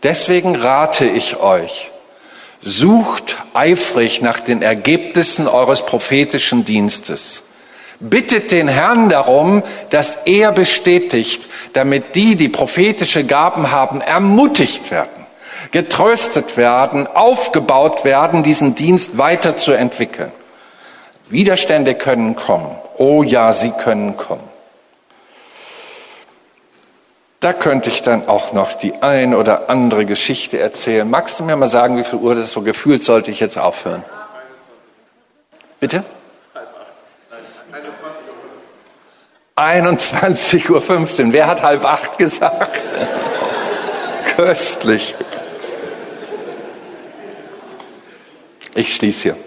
Deswegen rate ich euch, sucht eifrig nach den Ergebnissen eures prophetischen Dienstes. Bittet den Herrn darum, dass er bestätigt, damit die, die prophetische Gaben haben, ermutigt werden, getröstet werden, aufgebaut werden, diesen Dienst weiterzuentwickeln. Widerstände können kommen. Oh ja, sie können kommen. Da könnte ich dann auch noch die ein oder andere Geschichte erzählen. Magst du mir mal sagen, wie viel Uhr das so gefühlt sollte ich jetzt aufhören? Bitte? 21.15 Uhr. Wer hat halb acht gesagt? Köstlich. Ich schließe hier.